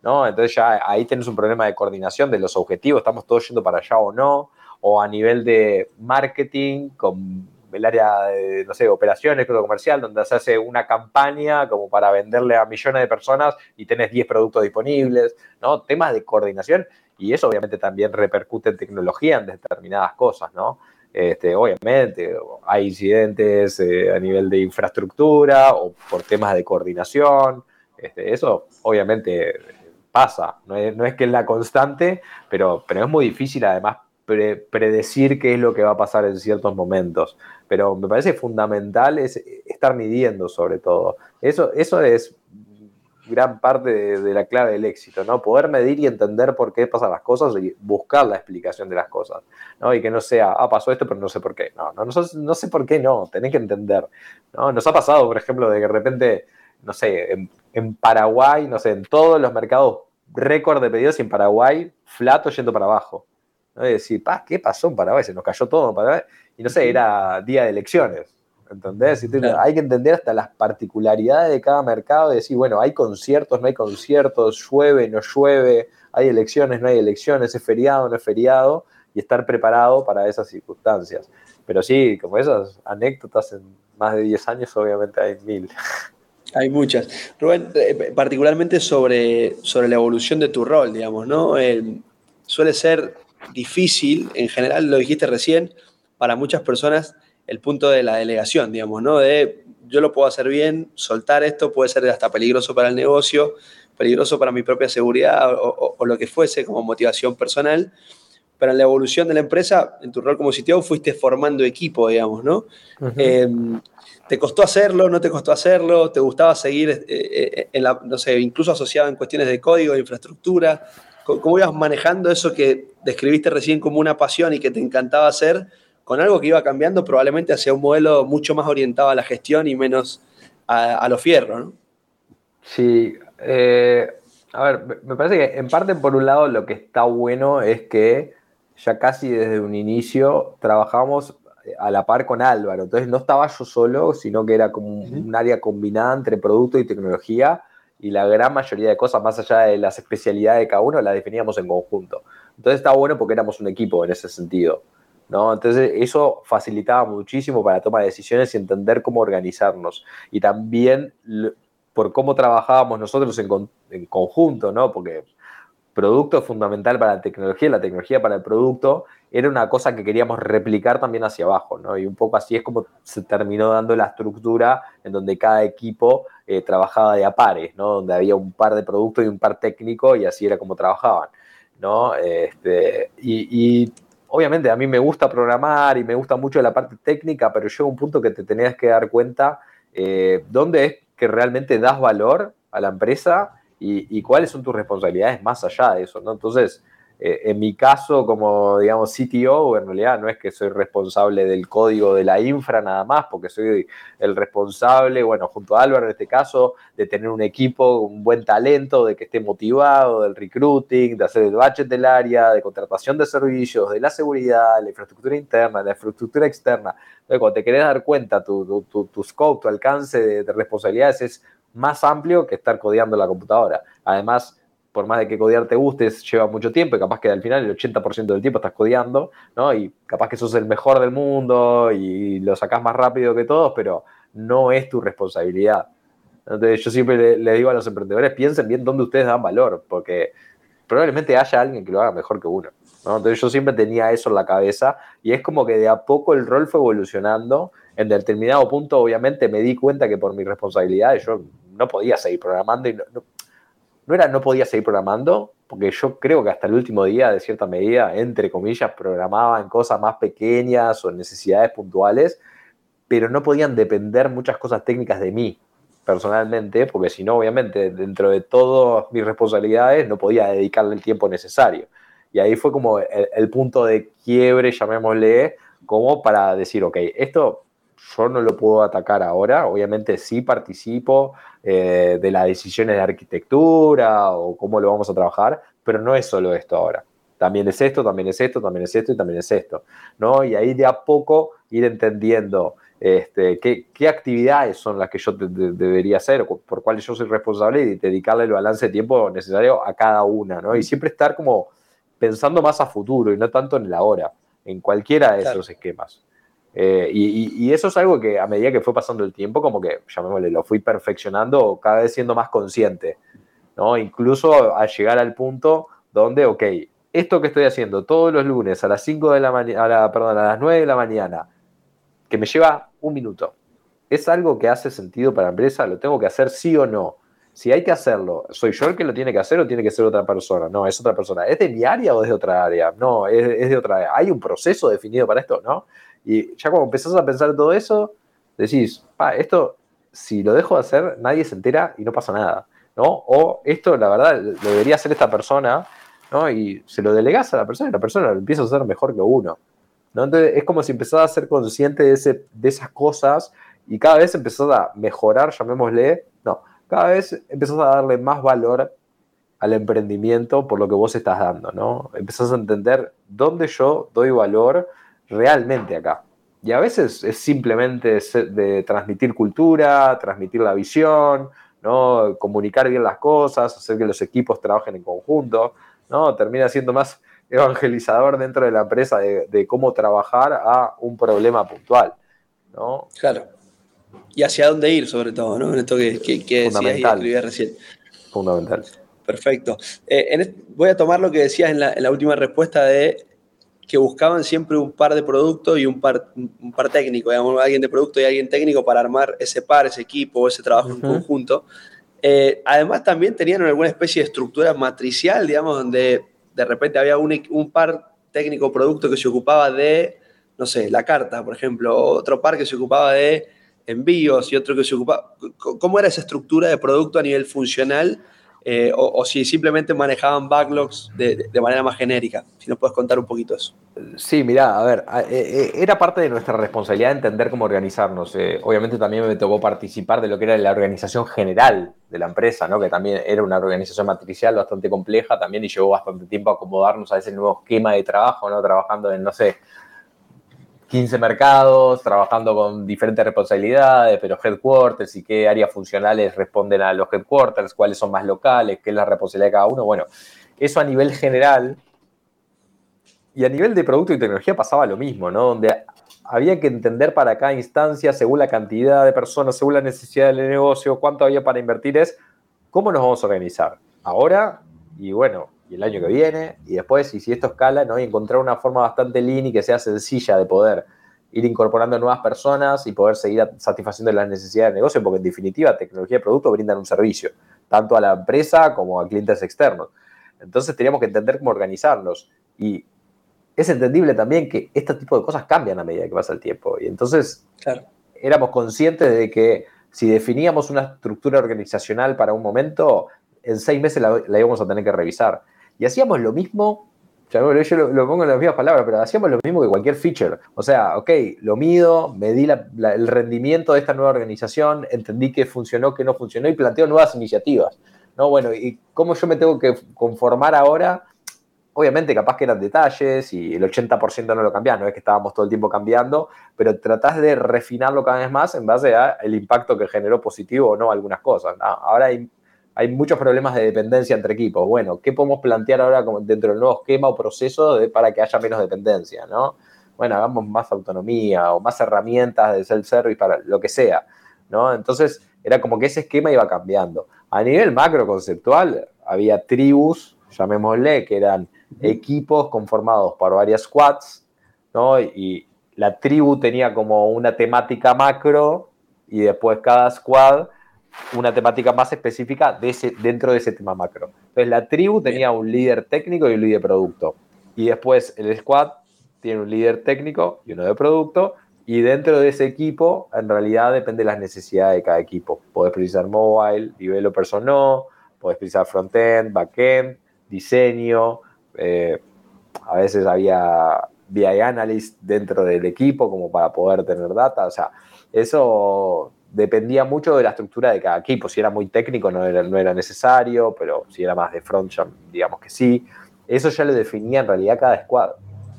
¿no? Entonces ya ahí tienes un problema de coordinación de los objetivos, estamos todos yendo para allá o no, o a nivel de marketing con el área de, no sé, operaciones, comercial, donde se hace una campaña como para venderle a millones de personas y tenés 10 productos disponibles, ¿no? Temas de coordinación y eso obviamente también repercute en tecnología en determinadas cosas, ¿no? Este, obviamente hay incidentes eh, a nivel de infraestructura o por temas de coordinación, este, eso obviamente pasa, no es, que es la constante, pero, pero es muy difícil además predecir qué es lo que va a pasar en ciertos momentos. Pero me parece fundamental es estar midiendo sobre todo. Eso, eso es gran parte de, la clave del éxito, ¿no? Poder medir y entender por qué pasan las cosas y buscar la explicación de las cosas, ¿no? Y que no sea, ah, pasó esto, pero no sé por qué. No, no, no, sé por qué no, tenés que entender, ¿no? Nos ha pasado, por ejemplo, de que de repente, no sé, en, Paraguay, no sé, en todos los mercados récord de pedidos en Paraguay, flato yendo para abajo. ¿no? Y decir, ¿qué pasó en Paraguay? Se nos cayó todo en Paraguay. Y no sé, era día de elecciones. ¿entendés? Hay que entender hasta las particularidades de cada mercado y decir, bueno, hay conciertos, no hay conciertos, llueve, no llueve, hay elecciones, no hay elecciones, es feriado, no es feriado, y estar preparado para esas circunstancias. Pero sí, como esas anécdotas en más de 10 años, obviamente hay mil. Hay muchas. Rubén, eh, particularmente sobre, sobre la evolución de tu rol, digamos, ¿no? suele ser difícil, en general, lo dijiste recién, para muchas personas el punto de la delegación, digamos, ¿no? De yo lo puedo hacer bien, soltar esto puede ser hasta peligroso para el negocio, peligroso para mi propia seguridad o, lo que fuese como motivación personal. Pero en la evolución de la empresa, en tu rol como CTO, fuiste formando equipo, digamos, ¿no? Em, ¿Te costó hacerlo? ¿No te costó hacerlo? ¿Te gustaba seguir, eh, eh, en la, no sé, incluso asociado en cuestiones de código, de infraestructura? ¿Cómo ibas manejando eso que describiste recién como una pasión y que te encantaba hacer? Con algo que iba cambiando probablemente hacia un modelo mucho más orientado a la gestión y menos a, a los fierros, ¿no? Sí, eh, a ver, me parece que en parte por un lado lo que está bueno es que ya casi desde un inicio trabajamos a la par con Álvaro, entonces no estaba yo solo, sino que era como un área combinada entre producto y tecnología y la gran mayoría de cosas, más allá de las especialidades de cada uno, las definíamos en conjunto. Entonces está bueno porque éramos un equipo en ese sentido. ¿No? Entonces eso facilitaba muchísimo para la toma de decisiones y entender cómo organizarnos. Y también por cómo trabajábamos nosotros en, conjunto, ¿no? Porque producto es fundamental para la tecnología, la tecnología para el producto, era una cosa que queríamos replicar también hacia abajo, ¿no? Y un poco así es como se terminó dando la estructura en donde cada equipo eh, trabajaba de a pares, ¿no? Donde había un par de productos y un par técnico y así era como trabajaban, ¿no? Este, y, y obviamente a mí me gusta programar y me gusta mucho la parte técnica, pero llega un punto que te tenías que dar cuenta eh, dónde es que realmente das valor a la empresa y, y, cuáles son tus responsabilidades más allá de eso, ¿no? Entonces, eh, en mi caso, como digamos CTO, en realidad no es que soy responsable del código de la infra nada más, porque soy el responsable, bueno, junto a Álvaro en este caso, de tener un equipo, un buen talento, de que esté motivado, del recruiting, de hacer el budget del área, de contratación de servicios, de la seguridad, la infraestructura interna, la infraestructura externa. Entonces, cuando te querés dar cuenta, tu, scope, tu alcance de, de responsabilidades es más amplio que estar codeando la computadora. Además, por más de que codear te guste, lleva mucho tiempo y capaz que al final el 80% del tiempo estás codeando, ¿no? Y capaz que sos el mejor del mundo y lo sacás más rápido que todos, pero no es tu responsabilidad. Entonces yo siempre le, digo a los emprendedores, piensen bien dónde ustedes dan valor, porque probablemente haya alguien que lo haga mejor que uno. Entonces yo siempre tenía eso en la cabeza y es como que de a poco el rol fue evolucionando. En determinado punto, obviamente, me di cuenta que por mis responsabilidades yo no podía seguir programando y no, no era no podía seguir programando, porque yo creo que hasta el último día, de cierta medida, entre comillas, programaba en cosas más pequeñas o necesidades puntuales, pero no podían depender muchas cosas técnicas de mí personalmente, porque si no, obviamente, dentro de todas mis responsabilidades, no podía dedicarle el tiempo necesario. Y ahí fue como el punto de quiebre, llamémosle, como para decir, ok, esto yo no lo puedo atacar ahora, obviamente sí participo eh, de las decisiones de arquitectura o cómo lo vamos a trabajar, pero no es solo esto ahora. También es esto, también es esto, también es esto y también es esto, ¿no? Y ahí de a poco ir entendiendo este, qué, qué, actividades son las que yo debería hacer, por cuáles yo soy responsable y dedicarle el balance de tiempo necesario a cada una, ¿no? Y siempre estar como pensando más a futuro y no tanto en el ahora, en cualquiera de esos esquemas. Eh, y, eso es algo que a medida que fue pasando el tiempo, como que, llamémosle, lo fui perfeccionando, cada vez siendo más consciente, ¿no? Incluso a llegar al punto donde, ok, esto que estoy haciendo todos los lunes a las 5 de la mañana, perdón, a las 9 de la mañana, que me lleva un minuto, ¿es algo que hace sentido para la empresa? ¿Lo tengo que hacer sí o no? si hay que hacerlo, ¿soy yo el que lo tiene que hacer o tiene que ser otra persona? No, es otra persona. ¿Es de mi área o es de otra área? No, es, de otra área. ¿Hay un proceso definido para esto? ¿No? Y ya cuando empezás a pensar todo eso, decís, esto, si lo dejo de hacer, nadie se entera y no pasa nada. ¿no? O esto, la verdad, lo debería hacer esta persona, ¿no? Y se lo delegás a la persona y la persona lo empieza a hacer mejor que uno. ¿no? Entonces es como si empezás a ser consciente de, ese, de esas cosas y cada vez empezás a mejorar, llamémosle, no, cada vez empezás a darle más valor al emprendimiento por lo que vos estás dando, ¿no? Empezás a entender dónde yo doy valor realmente acá. Y a veces es simplemente de transmitir cultura, transmitir la visión, ¿no? Comunicar bien las cosas, hacer que los equipos trabajen en conjunto, ¿no? Termina siendo más evangelizador dentro de la empresa de, cómo trabajar a un problema puntual, ¿no? Claro. Y hacia dónde ir, sobre todo, ¿no? En esto que, que, que decías y recién. Fundamental. Perfecto. Eh, voy a tomar lo que decías en la, última respuesta de que buscaban siempre un par de productos y un par, un par técnico, digamos, alguien de producto y alguien técnico para armar ese par, ese equipo, ese trabajo en conjunto. Eh, además, también tenían alguna especie de estructura matricial, digamos, donde de repente había un, un par técnico producto que se ocupaba de, no sé, la carta, por ejemplo, otro par que se ocupaba de envíos y otro que se ocupaba. ¿Cómo era esa estructura de producto a nivel funcional? Eh, o, si simplemente manejaban backlogs de, manera más genérica. Si nos puedes contar un poquito eso. Sí, mira, a ver, eh, eh, era parte de nuestra responsabilidad entender cómo organizarnos. obviamente también me tocó participar de lo que era la organización general de la empresa, ¿no? que también era una organización matricial bastante compleja también y llevó bastante tiempo acomodarnos a ese nuevo esquema de trabajo, ¿no? trabajando en, no sé, 15 mercados, trabajando con diferentes responsabilidades, pero headquarters y qué áreas funcionales responden a los headquarters, cuáles son más locales, qué es la responsabilidad de cada uno. Bueno, eso a nivel general. Y a nivel de producto y tecnología pasaba lo mismo, ¿no? Donde había que entender para cada instancia, según la cantidad de personas, según la necesidad del negocio, cuánto había para invertir, es cómo nos vamos a organizar. Ahora, y bueno, y el año que viene, y después, y si esto escala, ¿no? y encontrar una forma bastante lean y que sea sencilla de poder ir incorporando nuevas personas y poder seguir satisfaciendo las necesidades del negocio, porque en definitiva tecnología y producto brindan un servicio, tanto a la empresa como a clientes externos. Entonces teníamos que entender cómo organizarnos. Y es entendible también que este tipo de cosas cambian a medida que pasa el tiempo. Y entonces éramos conscientes de que si definíamos una estructura organizacional para un momento, en seis meses la íbamos a tener que revisar. Y hacíamos lo mismo, yo lo, pongo en las mismas palabras, pero hacíamos lo mismo que cualquier feature. O sea, ok, lo mido, medí el rendimiento de esta nueva organización, entendí qué funcionó, qué no funcionó y planteo nuevas iniciativas. ¿no? Bueno, ¿y cómo yo me tengo que conformar ahora? Obviamente, capaz que eran detalles y el 80% no lo cambias, no es que estábamos todo el tiempo cambiando, pero tratás de refinarlo cada vez más en base al impacto que generó positivo o no algunas cosas. ahora hay muchos problemas de dependencia entre equipos. Bueno, ¿qué podemos plantear ahora dentro del nuevo esquema o proceso para que haya menos dependencia? ¿no? Bueno, hagamos más autonomía o más herramientas de self-service para lo que sea. ¿no? Entonces, era como que ese esquema iba cambiando. A nivel macro conceptual, había tribus, llamémosle, que eran equipos conformados por varias squads, ¿no? Y la tribu tenía como una temática macro y después cada squad una temática más específica de ese, dentro de ese tema macro. Entonces, la tribu tenía un líder técnico y un líder producto. Y después el squad tiene un líder técnico y uno de producto. Y dentro de ese equipo, en realidad depende de las necesidades de cada equipo. Podés precisar mobile, developers o no, podés precisar frontend, backend, diseño. Eh, a veces había BI analyst dentro del equipo como para poder tener data. O sea, eso dependía mucho de la estructura de cada equipo. Si era muy técnico no era, no era necesario, pero si era más de front, digamos que sí. Eso ya lo definía en realidad cada squad.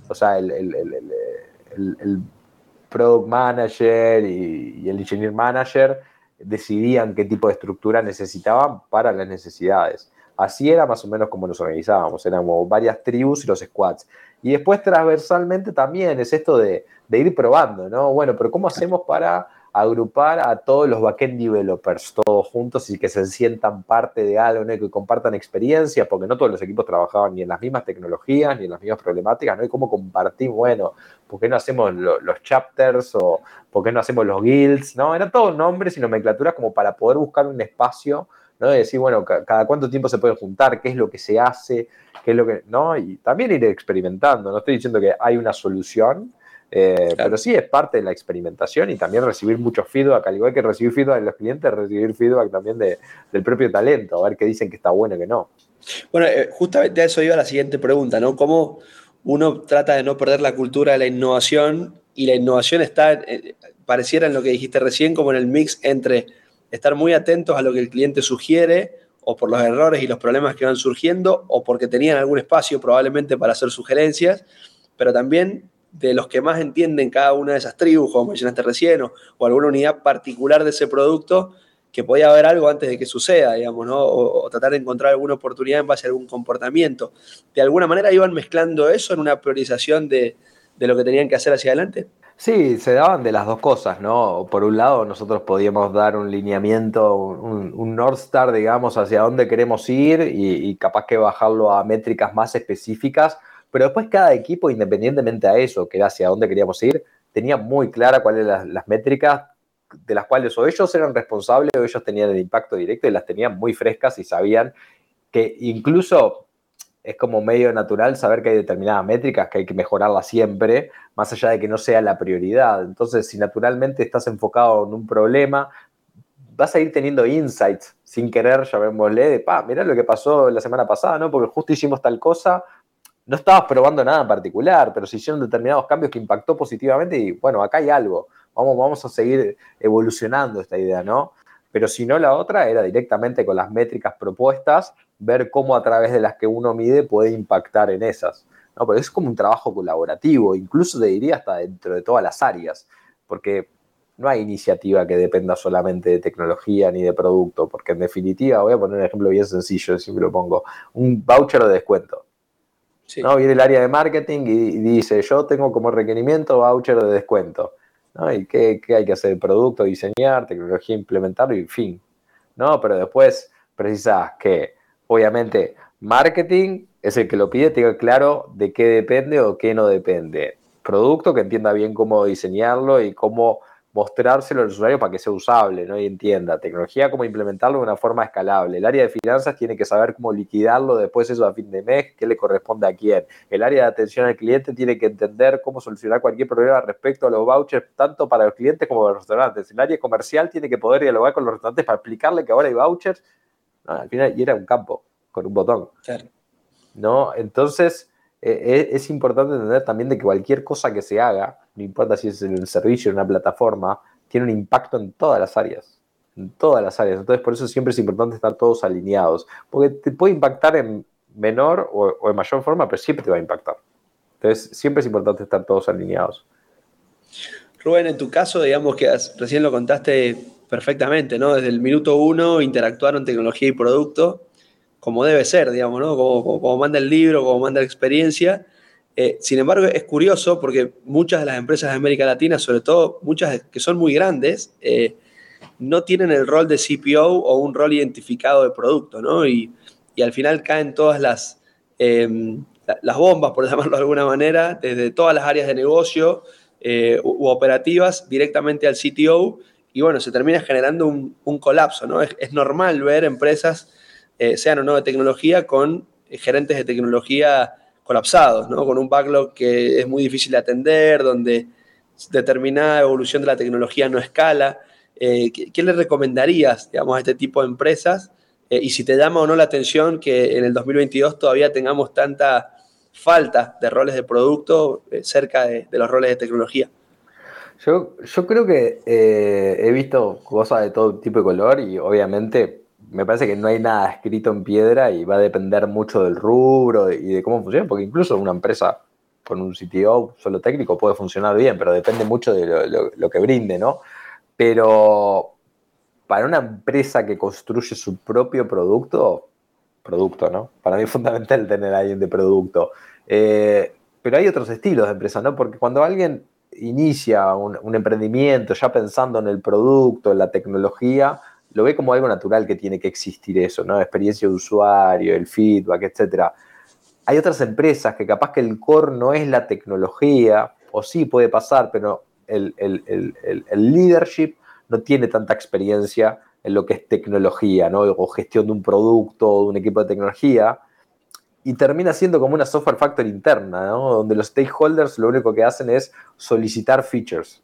O sea, el, el, product manager y, el engineer manager decidían qué tipo de estructura necesitaban para las necesidades. Así era más o menos como nos organizábamos, éramos varias tribus y los squads. Y después transversalmente también es esto de, de ir probando, ¿no? Bueno, pero ¿cómo hacemos para agrupar a todos los backend developers todos juntos y que se sientan parte de algo, ¿no? que compartan experiencias, porque no todos los equipos trabajaban ni en las mismas tecnologías ni en las mismas problemáticas, ¿no? Y cómo compartir, bueno, ¿por qué no hacemos los chapters o por qué no hacemos los guilds? ¿no? Eran todos nombres y nomenclaturas como para poder buscar un espacio ¿no? De decir, bueno, cada cuánto tiempo se puede juntar, qué es lo que se hace, qué es lo que, ¿no? Y también ir experimentando, no estoy diciendo que hay una solución, eh, pero sí es parte de la experimentación y también recibir mucho feedback, al igual que recibir feedback de los clientes, recibir feedback también del propio talento, a ver qué dicen que está bueno y que no. Bueno, eh, justamente a eso iba la siguiente pregunta, ¿no? ¿Cómo uno trata de no perder la cultura de la innovación y la innovación está, eh, pareciera en lo que dijiste recién, como en el mix entre estar muy atentos a lo que el cliente sugiere o por los errores y los problemas que van surgiendo o porque tenían algún espacio probablemente para hacer sugerencias, pero también de los que más entienden cada una de esas tribus, como mencionaste recién, o, alguna unidad particular de ese producto, que podía haber algo antes de que suceda, digamos, ¿no? O, tratar de encontrar alguna oportunidad en base a algún comportamiento. ¿De alguna manera iban mezclando eso en una priorización de, de lo que tenían que hacer hacia adelante? Sí, se daban de las dos cosas, ¿no? Por un lado, nosotros podíamos dar un lineamiento, un, North Star, digamos, hacia dónde queremos ir y, y, capaz que bajarlo a métricas más específicas pero después cada equipo, independientemente a eso, que era hacia dónde queríamos ir, tenía muy clara cuáles eran las, métricas de las cuales o ellos eran responsables o ellos tenían el impacto directo y las tenían muy frescas y sabían que incluso es como medio natural saber que hay determinadas métricas que hay que mejorarlas siempre, más allá de que no sea la prioridad. Entonces, si naturalmente estás enfocado en un problema, vas a ir teniendo insights sin querer, llamémosle, de, pa, mirá lo que pasó la semana pasada, ¿no? Porque justo hicimos tal cosa, no estabas probando nada en particular, pero se hicieron determinados cambios que impactó positivamente y bueno, acá hay algo, vamos, vamos a seguir evolucionando esta idea, ¿no? Pero si no, la otra era directamente con las métricas propuestas, ver cómo a través de las que uno mide puede impactar en esas. ¿no? Pero es como un trabajo colaborativo, incluso te diría hasta dentro de todas las áreas, porque no hay iniciativa que dependa solamente de tecnología ni de producto, porque en definitiva, voy a poner un ejemplo bien sencillo, siempre lo pongo, un voucher de descuento ¿no? Viene el área de marketing y, dice, yo tengo como requerimiento voucher de descuento. ¿no? ¿Y qué, hay que hacer? Producto, diseñar, tecnología, implementarlo y fin. ¿no? Pero después precisas que, obviamente, marketing es el que lo pide, tenga claro de qué depende o qué no depende. Producto que entienda bien cómo diseñarlo y cómo mostrárselo al usuario para que sea usable ¿no? y entienda. Tecnología, cómo implementarlo de una forma escalable. El área de finanzas tiene que saber cómo liquidarlo después eso a fin de mes, qué le corresponde a quién. El área de atención al cliente tiene que entender cómo solucionar cualquier problema respecto a los vouchers, tanto para los clientes como para los restaurantes. El área comercial tiene que poder dialogar con los restaurantes para explicarle que ahora hay vouchers. al final, y era un campo con un botón. ¿No? Entonces, eh, es importante entender también de que cualquier cosa que se haga, no importa si es en el servicio, en una plataforma, tiene un impacto en todas las áreas. En todas las áreas. Entonces, por eso siempre es importante estar todos alineados. Porque te puede impactar en menor o, en mayor forma, pero siempre te va a impactar. Entonces, siempre es importante estar todos alineados. Rubén, en tu caso, digamos que recién lo contaste perfectamente, ¿no? Desde el minuto uno interactuaron tecnología y producto, como debe ser, digamos, ¿no? Como, como manda el libro, como manda la experiencia. Eh, sin embargo, es curioso porque muchas de las empresas de América Latina, sobre todo muchas que son muy grandes, eh, no tienen el rol de CPO o un rol identificado de producto, ¿no? Y, al final caen todas las, em, las bombas, por llamarlo de alguna manera, desde todas las áreas de negocio eh, u, operativas directamente al CTO y bueno, se termina generando un, colapso, ¿no? Es, es, normal ver empresas, sean o no de tecnología, con gerentes de tecnología colapsados, ¿no? con un backlog que es muy difícil de atender, donde determinada evolución de la tecnología no escala. Eh, ¿qué, le recomendarías digamos, a este tipo de empresas? Eh, y si te llama o no la atención que en el 2022 todavía tengamos tanta falta de roles de producto eh, cerca de, los roles de tecnología. Yo, yo creo que he visto cosas de todo tipo de color y obviamente me parece que no hay nada escrito en piedra y va a depender mucho del rubro y de cómo funciona, porque incluso una empresa con un CTO solo técnico puede funcionar bien, pero depende mucho de lo, que brinde, ¿no? Pero para una empresa que construye su propio producto, producto, ¿no? Para mí es fundamental tener a alguien de producto. Eh, pero hay otros estilos de empresa, ¿no? Porque cuando alguien inicia un emprendimiento ya pensando en el producto, en la tecnología, lo ve como algo natural que tiene que existir eso, ¿no? Experiencia de usuario, el feedback, etc. Hay otras empresas que capaz que el core no es la tecnología, o sí puede pasar, pero el, leadership no tiene tanta experiencia en lo que es tecnología, ¿no? O gestión de un producto de un equipo de tecnología. Y termina siendo como una software factory interna, ¿no? Donde los stakeholders lo único que hacen es solicitar features,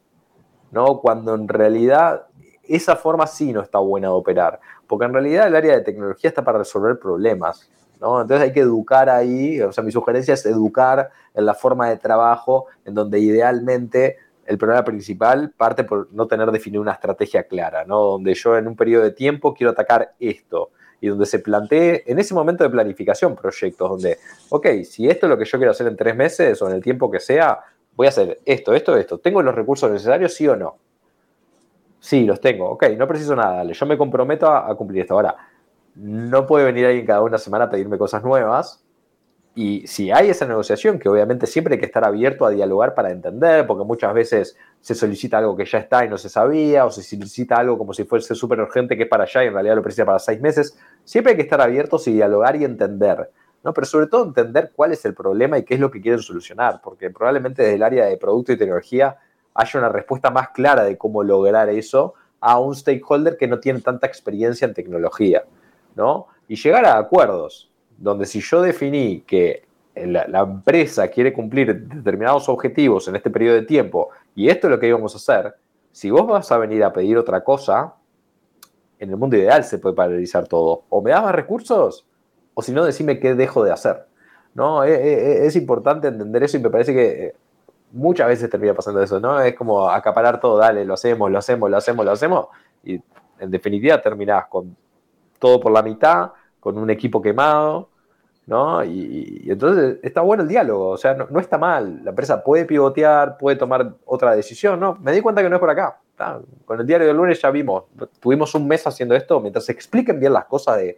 ¿no? Cuando en realidad esa forma sí no está buena de operar, porque en realidad el área de tecnología está para resolver problemas, ¿no? Entonces hay que educar ahí, o sea, mi sugerencia es educar en la forma de trabajo en donde idealmente el problema principal parte por no tener definido una estrategia clara, ¿no? Donde yo en un periodo de tiempo quiero atacar esto y donde se plantee en ese momento de planificación proyectos, donde, ok, si esto es lo que yo quiero hacer en tres meses o en el tiempo que sea, voy a hacer esto, esto, esto. ¿Tengo los recursos necesarios, sí o no? Sí, los tengo. Ok, no preciso nada, dale. Yo me comprometo a, cumplir esto. Ahora, no puede venir alguien cada una semana a pedirme cosas nuevas. Y si hay esa negociación, que obviamente siempre hay que estar abierto a dialogar para entender, porque muchas veces se solicita algo que ya está y no se sabía, o se solicita algo como si fuese súper urgente que es para allá y en realidad lo precisa para seis meses, siempre hay que estar abiertos y dialogar y entender. ¿no? Pero sobre todo entender cuál es el problema y qué es lo que quieren solucionar, porque probablemente desde el área de producto y tecnología haya una respuesta más clara de cómo lograr eso a un stakeholder que no tiene tanta experiencia en tecnología, ¿no? Y llegar a acuerdos, donde si yo definí que la, empresa quiere cumplir determinados objetivos en este periodo de tiempo y esto es lo que íbamos a hacer, si vos vas a venir a pedir otra cosa, en el mundo ideal se puede paralizar todo. O me das más recursos, o si no, decime qué dejo de hacer. ¿no? Es, es, es importante entender eso y me parece que muchas veces termina pasando eso, ¿no? Es como acaparar todo, dale, lo hacemos, lo hacemos, lo hacemos, lo hacemos, y en definitiva terminás con todo por la mitad, con un equipo quemado, ¿no? Y, entonces está bueno el diálogo, o sea, no, está mal, la empresa puede pivotear, puede tomar otra decisión, ¿no? Me di cuenta que no es por acá. Con el diario del lunes ya vimos, tuvimos un mes haciendo esto, mientras se expliquen bien las cosas de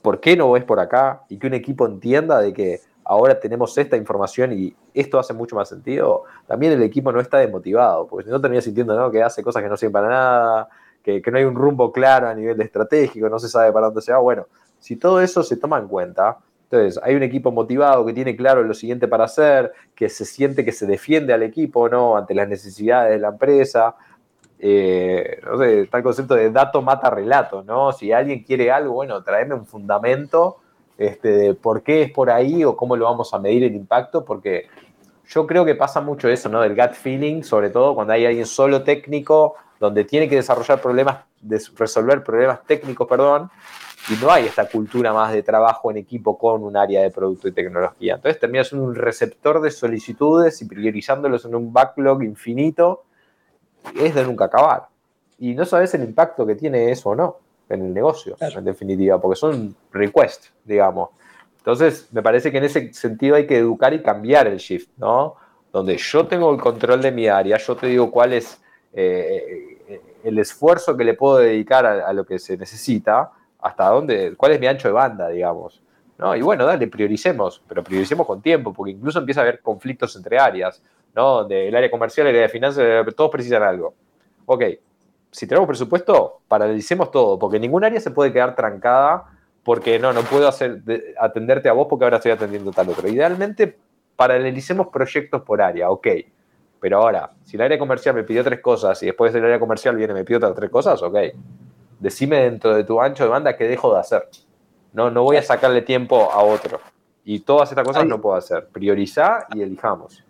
por qué no es por acá y que un equipo entienda de que ahora tenemos esta información y esto hace mucho más sentido, también el equipo no está desmotivado, porque si no termina sintiendo que hace cosas que no sirven para nada, que, no hay un rumbo claro a nivel estratégico, no se sabe para dónde se va. Bueno, si todo eso se toma en cuenta, entonces hay un equipo motivado que tiene claro lo siguiente para hacer, que se siente que se defiende al equipo ¿no? ante las necesidades de la empresa. Eh, no sé, está el concepto de dato mata relato, ¿no? Si alguien quiere algo, bueno, tráeme un fundamento este, de por qué es por ahí o cómo lo vamos a medir el impacto, porque yo creo que pasa mucho eso, ¿no? Del gut feeling, sobre todo cuando hay alguien solo técnico, donde tiene que desarrollar problemas, resolver problemas técnicos, perdón, y no hay esta cultura más de trabajo en equipo con un área de producto y tecnología. Entonces terminas un receptor de solicitudes y priorizándolos en un backlog infinito, es de nunca acabar. Y no sabes el impacto que tiene eso o no en el negocio, en definitiva, porque son requests, digamos. Entonces, me parece que en ese sentido hay que educar y cambiar el shift, ¿no? Donde yo tengo el control de mi área, yo te digo cuál es eh, el esfuerzo que le puedo dedicar a, lo que se necesita, hasta dónde, cuál es mi ancho de banda, digamos. ¿no? Y bueno, dale, prioricemos, pero prioricemos con tiempo, porque incluso empieza a haber conflictos entre áreas, ¿no? Donde el área comercial, el área de finanzas, todos precisan algo. Ok, si tenemos presupuesto, paralicemos todo, porque ningún área se puede quedar trancada porque no, no puedo hacer, atenderte a vos porque ahora estoy atendiendo tal otro. Idealmente, paralicemos proyectos por área, ok. Pero ahora, si el área comercial me pidió tres cosas y después el área comercial viene y me pide otras tres cosas, ok. Decime dentro de tu ancho de banda qué dejo de hacer. No, no voy a sacarle tiempo a otro. Y todas estas cosas no puedo hacer. Priorizar y elijamos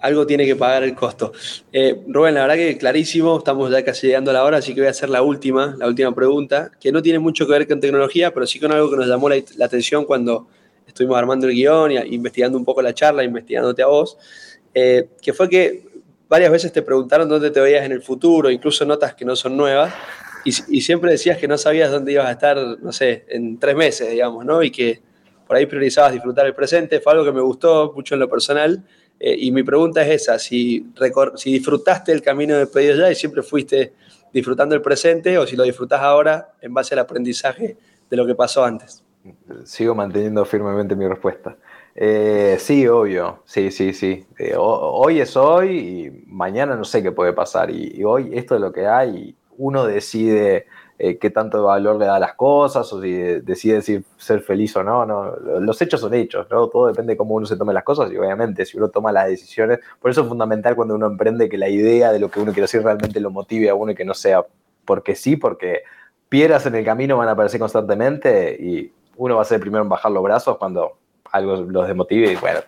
algo tiene que pagar el costo. Eh, Rubén, la verdad que clarísimo, estamos ya casi llegando a la hora, así que voy a hacer la última, la última pregunta, que no tiene mucho que ver con tecnología, pero sí con algo que nos llamó la, atención cuando estuvimos armando el guion y investigando un poco la charla, investigándote a vos, eh, que fue que varias veces te preguntaron dónde te veías en el futuro, incluso notas que no son nuevas, y, y siempre decías que no sabías dónde ibas a estar, no sé, en tres meses, digamos, ¿no? Y que por ahí priorizabas disfrutar el presente, fue algo que me gustó mucho en lo personal eh, y mi pregunta es esa, si, disfrutaste el camino de pedido ya y siempre fuiste disfrutando el presente o si lo disfrutas ahora en base al aprendizaje de lo que pasó antes. Sigo manteniendo firmemente mi respuesta. Eh, sí, obvio, sí, sí, sí. Eh, hoy es hoy y mañana no sé qué puede pasar. Y, hoy esto es lo que hay. Uno decide eh, qué tanto valor le da a las cosas o si decide ser feliz o no, no. Los hechos son hechos, ¿no? Todo depende de cómo uno se tome las cosas y obviamente si uno toma las decisiones, por eso es fundamental cuando uno emprende que la idea de lo que uno quiere hacer realmente lo motive a uno y que no sea porque sí, porque piedras en el camino van a aparecer constantemente y uno va a ser el primero en bajar los brazos cuando algo los desmotive y bueno,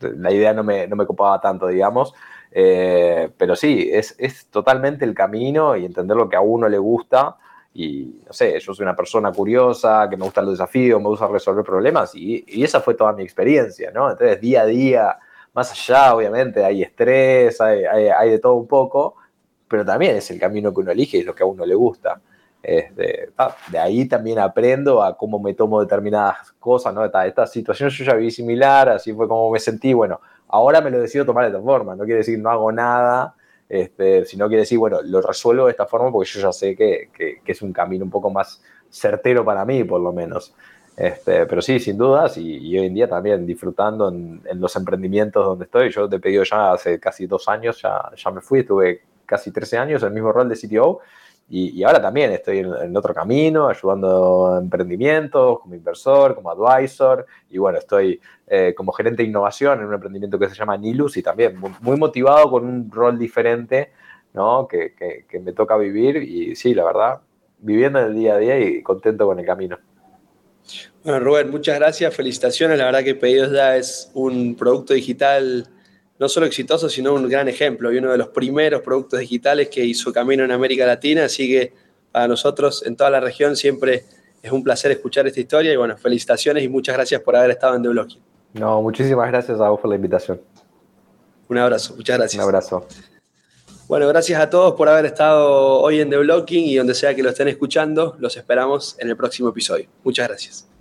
la idea no me, no me copaba tanto, digamos. Eh, pero sí, es, es, totalmente el camino y entender lo que a uno le gusta. Y no sé, yo soy una persona curiosa, que me gustan los desafíos, me gusta resolver problemas y, y, esa fue toda mi experiencia, ¿no? Entonces, día a día, más allá, obviamente, hay estrés, hay, hay, hay de todo un poco, pero también es el camino que uno elige y lo que a uno le gusta. Este, de ahí también aprendo a cómo me tomo determinadas cosas, ¿no? Esta, esta, situación yo ya viví similar, así fue como me sentí, bueno, ahora me lo decido tomar de esta forma, no quiere decir no hago nada, este, sino quiere decir, bueno, lo resuelvo de esta forma porque yo ya sé que, que, es un camino un poco más certero para mí, por lo menos. Este, pero sí, sin dudas, y, hoy en día también disfrutando en, en, los emprendimientos donde estoy. Yo te he pedido ya hace casi dos años, ya, ya me fui, estuve casi 13 años el mismo rol de CTO y, ahora también estoy en, otro camino, ayudando a emprendimientos, como inversor, como advisor, y bueno, estoy eh, como gerente de innovación en un emprendimiento que se llama Nilus y también muy, motivado con un rol diferente, ¿no? Que, que, me toca vivir y sí, la verdad, viviendo en el día a día y contento con el camino. Bueno, Rubén, muchas gracias, felicitaciones, la verdad que Pedidos Ya es un producto digital no solo exitoso, sino un gran ejemplo y uno de los primeros productos digitales que hizo camino en América Latina. Así que para nosotros en toda la región siempre es un placer escuchar esta historia y bueno, felicitaciones y muchas gracias por haber estado en The Blocking. No, muchísimas gracias a vos por la invitación. Un abrazo, muchas gracias. Un abrazo. Bueno, gracias a todos por haber estado hoy en The Blocking y donde sea que lo estén escuchando, los esperamos en el próximo episodio. Muchas gracias.